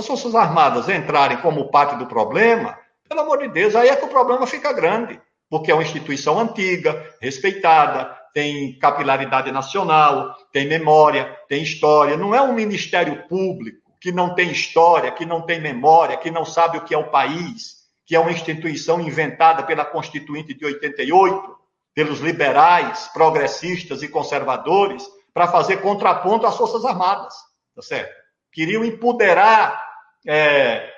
Speaker 3: as Forças Armadas entrarem como parte do problema, pelo amor de Deus, aí é que o problema fica grande, porque é uma instituição antiga, respeitada, tem capilaridade nacional, tem memória, tem história. Não é um ministério público que não tem história, que não tem memória, que não sabe o que é o país, que é uma instituição inventada pela Constituinte de 88, pelos liberais, progressistas e conservadores, para fazer contraponto às Forças Armadas. Tá certo? Queriam empoderar é,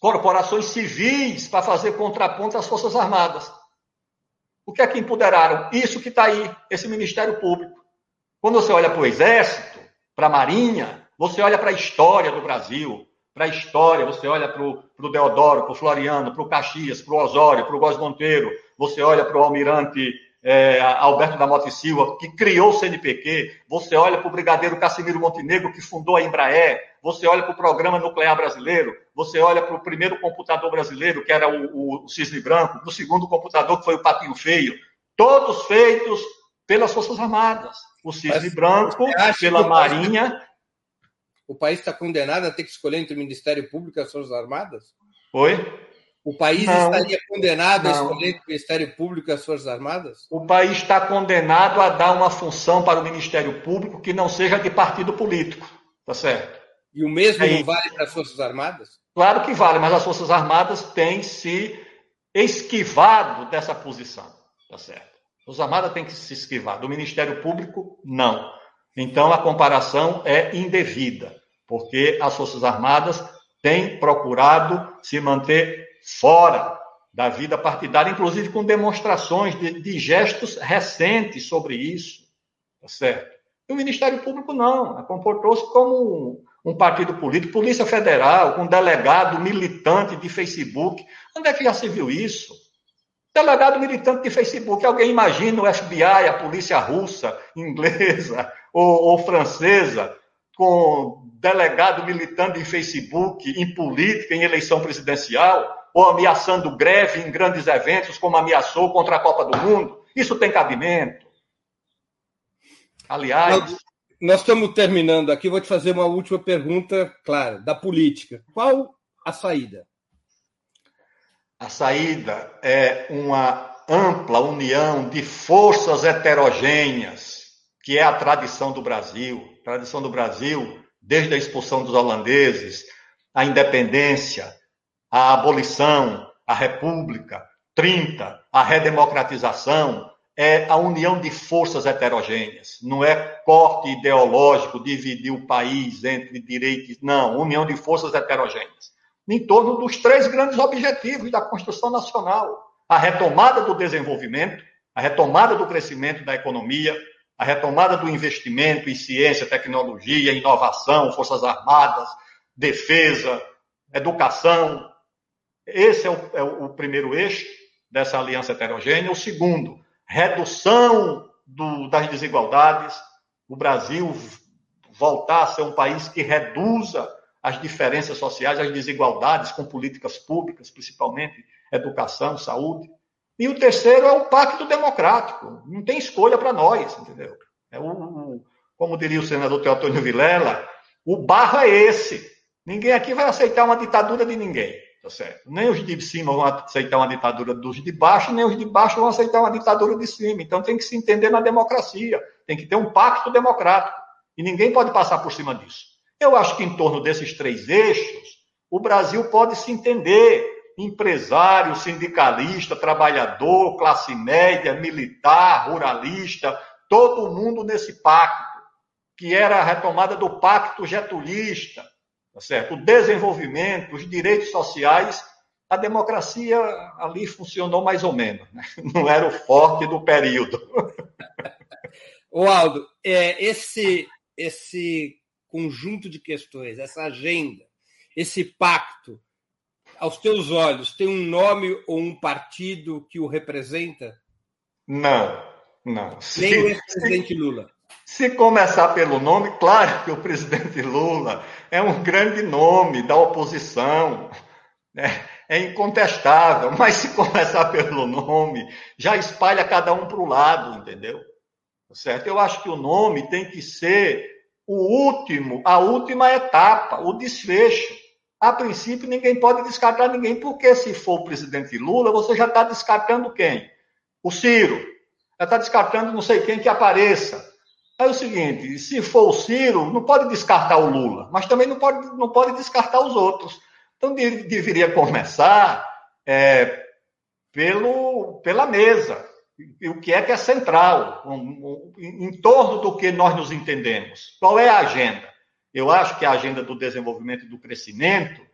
Speaker 3: corporações civis para fazer contraponto às Forças Armadas. O que é que empoderaram? Isso que está aí, esse Ministério Público. Quando você olha para o Exército, para a Marinha, você olha para a história do Brasil, para a história, você olha para o Deodoro, para o Floriano, para o Caxias, para o Osório, para o Góes Monteiro, você olha para o Almirante é, Alberto da Mota e Silva, que criou o CNPq, você olha para o Brigadeiro Cassimiro Montenegro, que fundou a Embraer, você olha para o Programa Nuclear Brasileiro, você olha para o primeiro computador brasileiro, que era o, o Cisne Branco, para o segundo computador, que foi o Patinho Feio, todos feitos pelas Forças Armadas. O Cisne Mas, Branco, pela Marinha.
Speaker 2: O país está condenado a ter que escolher entre o Ministério Público e as Forças Armadas?
Speaker 3: Oi?
Speaker 2: O país não, estaria condenado não. a escolher o Ministério Público e as Forças Armadas?
Speaker 3: O país está condenado a dar uma função para o Ministério Público que não seja de partido político. Tá certo?
Speaker 2: E o mesmo Aí, não vale para as Forças Armadas?
Speaker 3: Claro que vale, mas as Forças Armadas têm se esquivado dessa posição. Tá certo? As Forças Armadas têm que se esquivar. Do Ministério Público, não. Então a comparação é indevida, porque as Forças Armadas têm procurado se manter fora da vida partidária, inclusive com demonstrações de, de gestos recentes sobre isso, tá certo? E o Ministério Público não, comportou-se como um, um, partido político, Polícia Federal, com um delegado militante de Facebook. Onde é que já se viu isso? Delegado militante de Facebook. Alguém imagina o FBI, a polícia russa, inglesa ou, ou francesa, com delegado militante em Facebook, em política, em eleição presidencial? Ou ameaçando greve em grandes eventos, como ameaçou contra a Copa do Mundo. Isso tem cabimento. Aliás.
Speaker 2: Nós, nós estamos terminando aqui, vou te fazer uma última pergunta, claro, da política. Qual a saída?
Speaker 3: A saída é uma ampla união de forças heterogêneas, que é a tradição do Brasil. A tradição do Brasil, desde a expulsão dos holandeses, a independência, a abolição, a república, 30, a redemocratização, é a união de forças heterogêneas. Não é corte ideológico, dividir o país entre direitos, não, união de forças heterogêneas. Em torno dos três grandes objetivos da construção nacional: a retomada do desenvolvimento, a retomada do crescimento da economia, a retomada do investimento em ciência, tecnologia, inovação, forças armadas, defesa, educação, esse é o, é o primeiro eixo dessa aliança heterogênea. O segundo, redução do, das desigualdades. O Brasil voltar a ser um país que reduza as diferenças sociais, as desigualdades com políticas públicas, principalmente educação, saúde. E o terceiro é o pacto democrático. Não tem escolha para nós, entendeu? É o, como diria o senador Teotônio Vilela, o barro é esse. Ninguém aqui vai aceitar uma ditadura de ninguém. Tá certo? Nem os de cima vão aceitar uma ditadura dos de baixo, nem os de baixo vão aceitar uma ditadura de cima. Então tem que se entender na democracia, tem que ter um pacto democrático. E ninguém pode passar por cima disso. Eu acho que em torno desses três eixos, o Brasil pode se entender empresário, sindicalista, trabalhador, classe média, militar, ruralista, todo mundo nesse pacto, que era a retomada do pacto getulista, tá certo? o desenvolvimento, os direitos sociais, a democracia ali funcionou mais ou menos, né? não era o forte do período.
Speaker 2: O Aldo, é, esse, esse conjunto de questões, essa agenda, esse pacto, aos teus olhos, tem um nome ou um partido que o representa?
Speaker 3: Não, não.
Speaker 2: Nem o ex-presidente Lula.
Speaker 3: Se começar pelo nome, claro que o presidente Lula é um grande nome da oposição, né? é incontestável, mas se começar pelo nome, já espalha cada um para o lado, entendeu? Certo? Eu acho que o nome tem que ser o último, a última etapa, o desfecho. A princípio, ninguém pode descartar ninguém, porque se for o presidente Lula, você já está descartando quem? O Ciro. Já está descartando não sei quem que apareça. É o seguinte: se for o Ciro, não pode descartar o Lula, mas também não pode, não pode descartar os outros. Então, de, deveria começar é, pelo, pela mesa. O que é que é central, um, um, em torno do que nós nos entendemos. Qual é a agenda? Eu acho que a agenda do desenvolvimento e do crescimento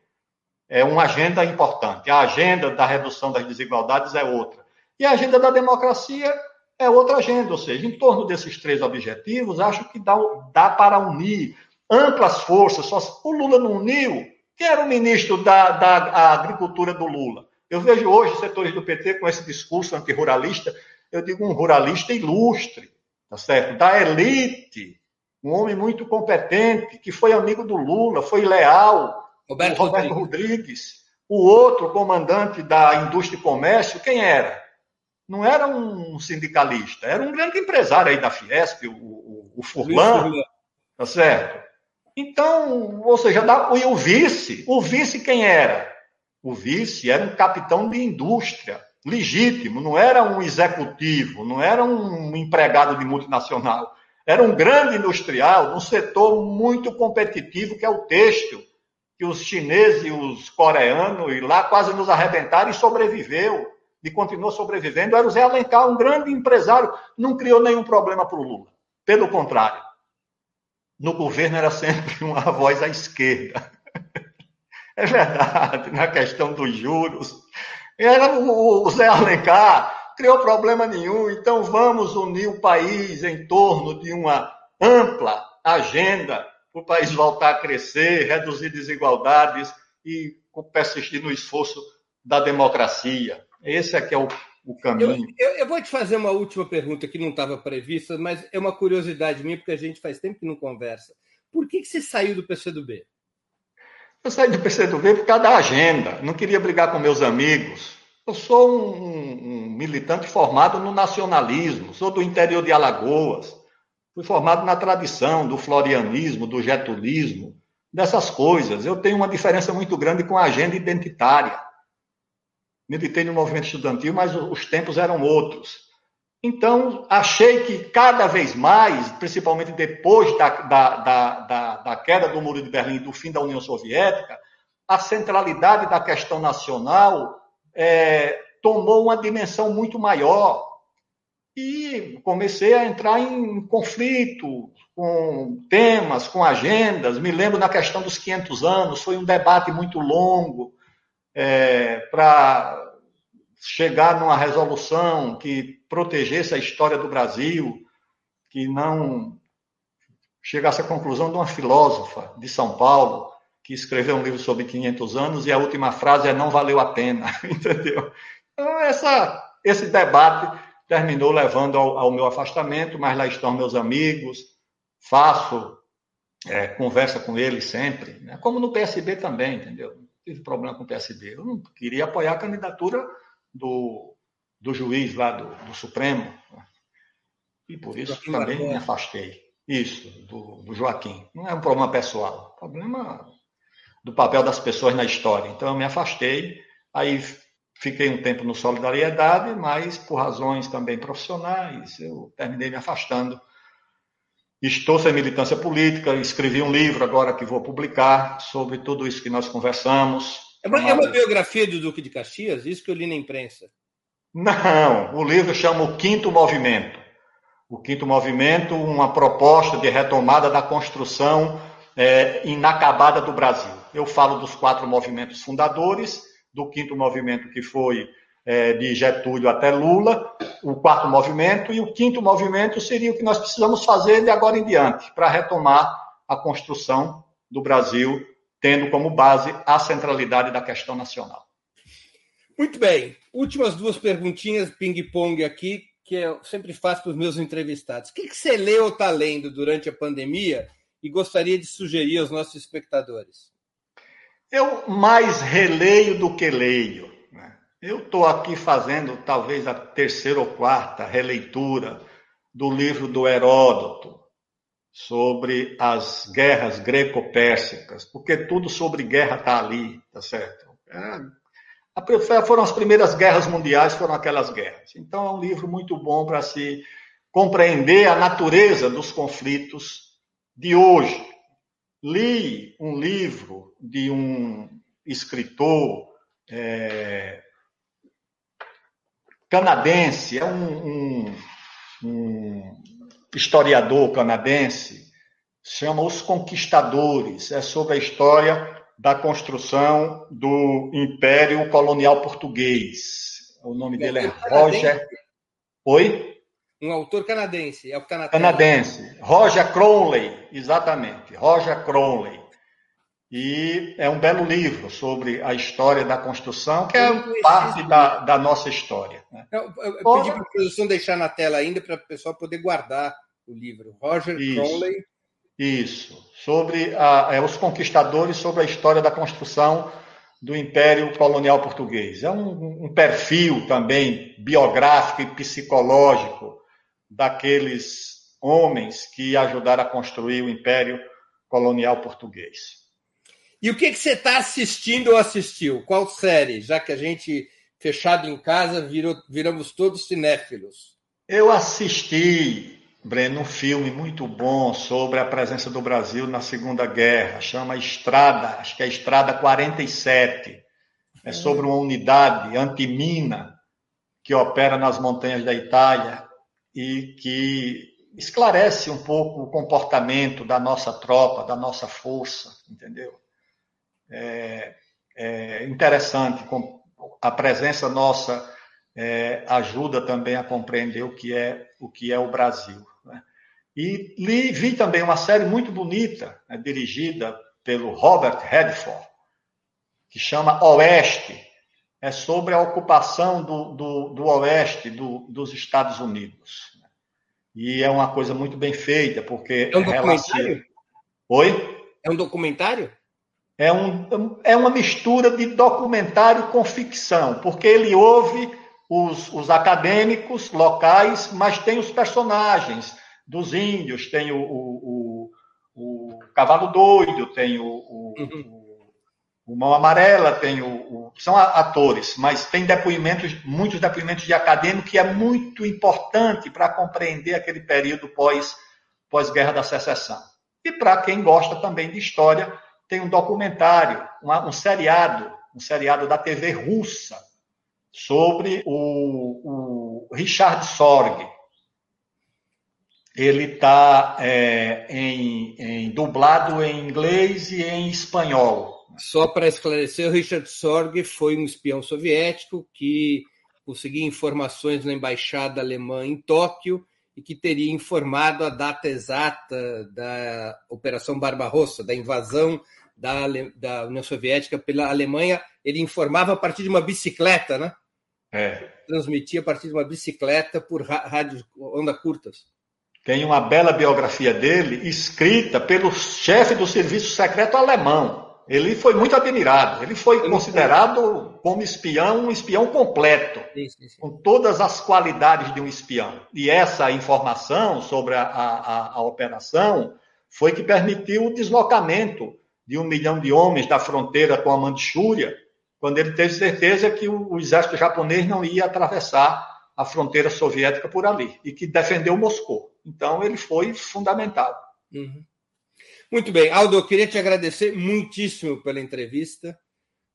Speaker 3: é uma agenda importante. A agenda da redução das desigualdades é outra. E a agenda da democracia é outra agenda, ou seja, em torno desses três objetivos, acho que dá, dá para unir amplas forças. Só, o Lula não uniu Quem era o ministro da, da Agricultura do Lula? Eu vejo hoje setores do PT com esse discurso antirruralista, eu digo um ruralista ilustre, tá certo? Da elite, um homem muito competente, que foi amigo do Lula, foi leal, Roberto, Roberto Rodrigues. Rodrigues. O outro comandante da indústria e comércio, quem era? Não era um sindicalista, era um grande empresário aí da Fiesp, o, o, o Furlan, tá certo? Então, ou seja, e o vice, o vice quem era? O vice era um capitão de indústria, legítimo, não era um executivo, não era um empregado de multinacional, era um grande industrial, num setor muito competitivo que é o têxtil, que os chineses e os coreanos e lá quase nos arrebentaram e sobreviveu, e continuou sobrevivendo. Era o Zé Alencar, um grande empresário, não criou nenhum problema para o Lula. Pelo contrário, no governo era sempre uma voz à esquerda. É verdade, na questão dos juros. Era o Zé Alencar, criou problema nenhum, então vamos unir o país em torno de uma ampla agenda para o país voltar a crescer, reduzir desigualdades e persistir no esforço da democracia. Esse é que é o, o caminho.
Speaker 2: Eu, eu, eu, vou te fazer uma última pergunta que não estava prevista, mas é uma curiosidade minha, porque a gente faz tempo que não conversa. Por que, que você saiu do PCdoB?
Speaker 3: Eu saí do PCdoB por causa da agenda. Não queria brigar com meus amigos. Eu sou um, um militante formado no nacionalismo, sou do interior de Alagoas. Fui formado na tradição do florianismo, do getulismo, dessas coisas. Eu tenho uma diferença muito grande com a agenda identitária. Militei no movimento estudantil, mas os tempos eram outros. Então, achei que cada vez mais, principalmente depois da, da, da, da, da queda do Muro de Berlim e do fim da União Soviética, a centralidade da questão nacional é, tomou uma dimensão muito maior. E comecei a entrar em conflito com temas, com agendas. Me lembro na questão dos 500 anos, foi um debate muito longo é, para chegar numa resolução que protegesse a história do Brasil, que não chegasse à conclusão de uma filósofa de São Paulo, que escreveu um livro sobre 500 anos e a última frase é não valeu a pena, entendeu? Então, essa, esse debate terminou levando ao, ao, meu afastamento, mas lá estão meus amigos, faço é, conversa com eles sempre, né? como no PSB também, entendeu? Tive problema com o PSB. Eu não queria apoiar a candidatura do, do juiz lá do, do Supremo. E por isso Joaquim também me afastei. Isso, do, do Joaquim. Não é um problema pessoal, é problema do papel das pessoas na história. Então eu me afastei, aí fiquei um tempo no Solidariedade, mas por razões também profissionais, eu terminei me afastando. Estou sem militância política, escrevi um livro agora que vou publicar sobre tudo isso que nós conversamos.
Speaker 2: É uma, é uma biografia do Duque de Caxias? Isso que eu li na imprensa.
Speaker 3: Não, o livro chama O Quinto Movimento. O Quinto Movimento, uma proposta de retomada da construção é, inacabada do Brasil. Eu falo dos quatro movimentos fundadores, do quinto movimento que foi é, de Getúlio até Lula, o quarto movimento, e o quinto movimento seria o que nós precisamos fazer de agora em diante, para retomar a construção do Brasil, tendo como base a centralidade da questão nacional.
Speaker 2: Muito bem. Últimas duas perguntinhas, ping-pong aqui, que eu sempre faço para os meus entrevistados. O que, que você leu ou está lendo durante a pandemia e gostaria de sugerir aos nossos espectadores?
Speaker 3: Eu mais releio do que leio. Eu estou aqui fazendo talvez a terceira ou quarta releitura do livro do Heródoto sobre as guerras greco-pérsicas, porque tudo sobre guerra está ali, tá certo? É, foram as primeiras guerras mundiais, foram aquelas guerras. Então é um livro muito bom para se compreender a natureza dos conflitos de hoje. Li um livro de um escritor é, canadense, é um, um, um historiador canadense, chama Os Conquistadores. É sobre a história da construção do Império Colonial Português. O nome dele é Roger. Oi?
Speaker 2: Um autor canadense, é o
Speaker 3: canadense. Canadense. Roger Crowley, exatamente. Roger Crowley. E é um belo livro sobre a história da construção, que é parte da, da nossa história. Né?
Speaker 2: Eu, eu, eu pedi para a produção deixar na tela ainda para o pessoal poder guardar o livro. Roger
Speaker 3: Isso.
Speaker 2: Crowley.
Speaker 3: Isso. Sobre a, é, os conquistadores, sobre a história da construção do Império Colonial Português. É um, um perfil também biográfico e psicológico daqueles homens que ajudaram a construir o Império Colonial Português.
Speaker 2: E o que, que você está assistindo ou assistiu? Qual série? Já que a gente, fechado em casa, virou, viramos todos cinéfilos.
Speaker 3: Eu assisti, Breno, um filme muito bom sobre a presença do Brasil na Segunda Guerra. Chama Estrada, acho que é Estrada 47. É sobre uma unidade antimina que opera nas montanhas da Itália e que esclarece um pouco o comportamento da nossa tropa, da nossa força, entendeu? É, é interessante. A presença nossa é, ajuda também a compreender o que é o, que é o Brasil. Né? E li, vi também uma série muito bonita, né, dirigida pelo Robert Redford, que chama Oeste. É sobre a ocupação do, do, do Oeste do, dos Estados Unidos. E é uma coisa muito bem feita, porque.
Speaker 2: É um documentário?
Speaker 3: Oi?
Speaker 2: É um documentário?
Speaker 3: É, um, é uma mistura de documentário com ficção, porque ele ouve os, os acadêmicos locais, mas tem os personagens dos índios, tem o, o, o, o Cavalo Doido, tem o, o, uhum. o Mão Amarela, tem o, São atores, mas tem depoimentos, muitos depoimentos de acadêmico que é muito importante para compreender aquele período pós, pós-guerra da secessão. E para quem gosta também de história, tem um documentário, um seriado, um seriado da TV russa, sobre o, o Richard Sorg. Ele está é, em, em, dublado em inglês e em espanhol.
Speaker 2: Só para esclarecer, o Richard Sorg foi um espião soviético que conseguia informações na embaixada alemã em Tóquio e que teria informado a data exata da Operação Barbarossa, da invasão da, da União Soviética pela Alemanha, ele informava a partir de uma bicicleta, né?
Speaker 3: É.
Speaker 2: Transmitia a partir de uma bicicleta por rádios onda curtas.
Speaker 3: Tem uma bela biografia dele, escrita pelo chefe do serviço secreto alemão. Ele foi muito admirado. Ele foi considerado como espião, um espião completo, sim, sim, sim. com todas as qualidades de um espião. E essa informação sobre a, a, a operação foi que permitiu o deslocamento de um milhão de homens da fronteira com a Manchúria, quando ele teve certeza que o, o exército japonês não ia atravessar a fronteira soviética por ali e que defendeu Moscou. Então, ele foi fundamental.
Speaker 2: Uhum. Muito bem. Aldo, eu queria te agradecer muitíssimo pela entrevista.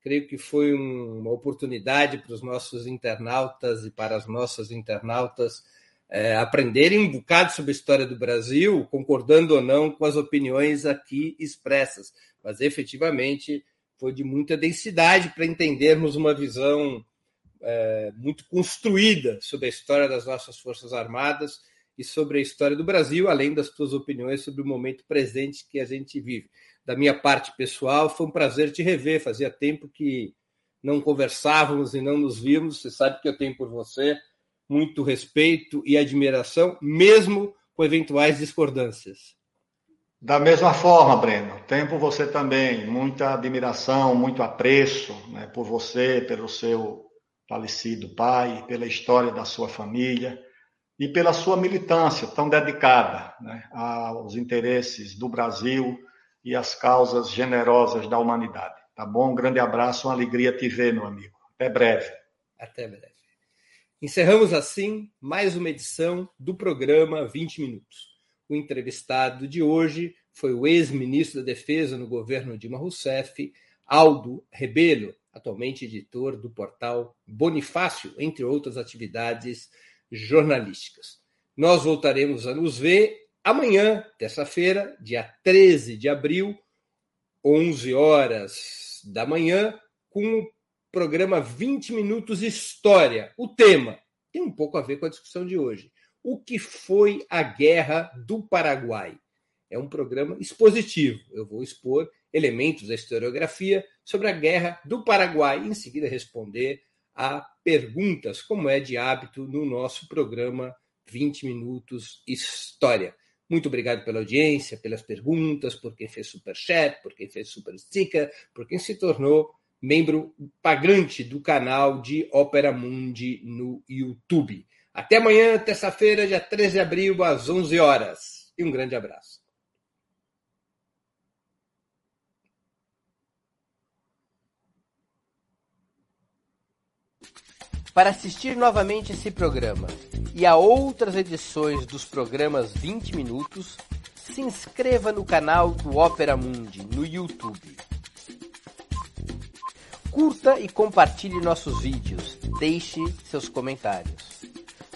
Speaker 2: Creio que foi um, uma oportunidade para os nossos internautas e para as nossas internautas é, aprenderem um bocado sobre a história do Brasil, concordando ou não com as opiniões aqui expressas mas efetivamente foi de muita densidade para entendermos uma visão é, muito construída sobre a história das nossas Forças Armadas e sobre a história do Brasil, além das suas opiniões sobre o momento presente que a gente vive. Da minha parte pessoal, foi um prazer te rever. Fazia tempo que não conversávamos e não nos vimos. Você sabe que eu tenho por você muito respeito e admiração, mesmo com eventuais discordâncias.
Speaker 3: Da mesma forma, Breno, tenho por você também muita admiração, muito apreço né, por você, pelo seu falecido pai, pela história da sua família e pela sua militância tão dedicada né, aos interesses do Brasil e às causas generosas da humanidade. Tá bom? Um grande abraço, uma alegria te ver, meu amigo. Até breve.
Speaker 2: Até breve. Encerramos assim mais uma edição do programa 20 Minutos. O entrevistado de hoje foi o ex-ministro da Defesa no governo Dilma Rousseff, Aldo Rebelo, atualmente editor do portal Bonifácio, entre outras atividades jornalísticas. Nós voltaremos a nos ver amanhã, terça-feira, dia 13 de abril, 11 horas da manhã, com o programa 20 Minutos História. O tema tem um pouco a ver com a discussão de hoje. O que foi a Guerra do Paraguai? É um programa expositivo. Eu vou expor
Speaker 4: elementos da historiografia sobre a Guerra do Paraguai e, em seguida, responder a perguntas, como é de hábito no nosso programa 20 Minutos História. Muito obrigado pela audiência, pelas perguntas, por quem fez super chat, por quem fez super sticker, por quem se tornou membro pagante do canal de Ópera Mundi no YouTube. Até amanhã, terça-feira, dia 13 de abril, às 11 horas. E um grande abraço.
Speaker 2: Para assistir novamente esse programa e a outras edições dos programas 20 Minutos, se inscreva no canal do Opera Mundi no YouTube. Curta e compartilhe nossos vídeos, deixe seus comentários.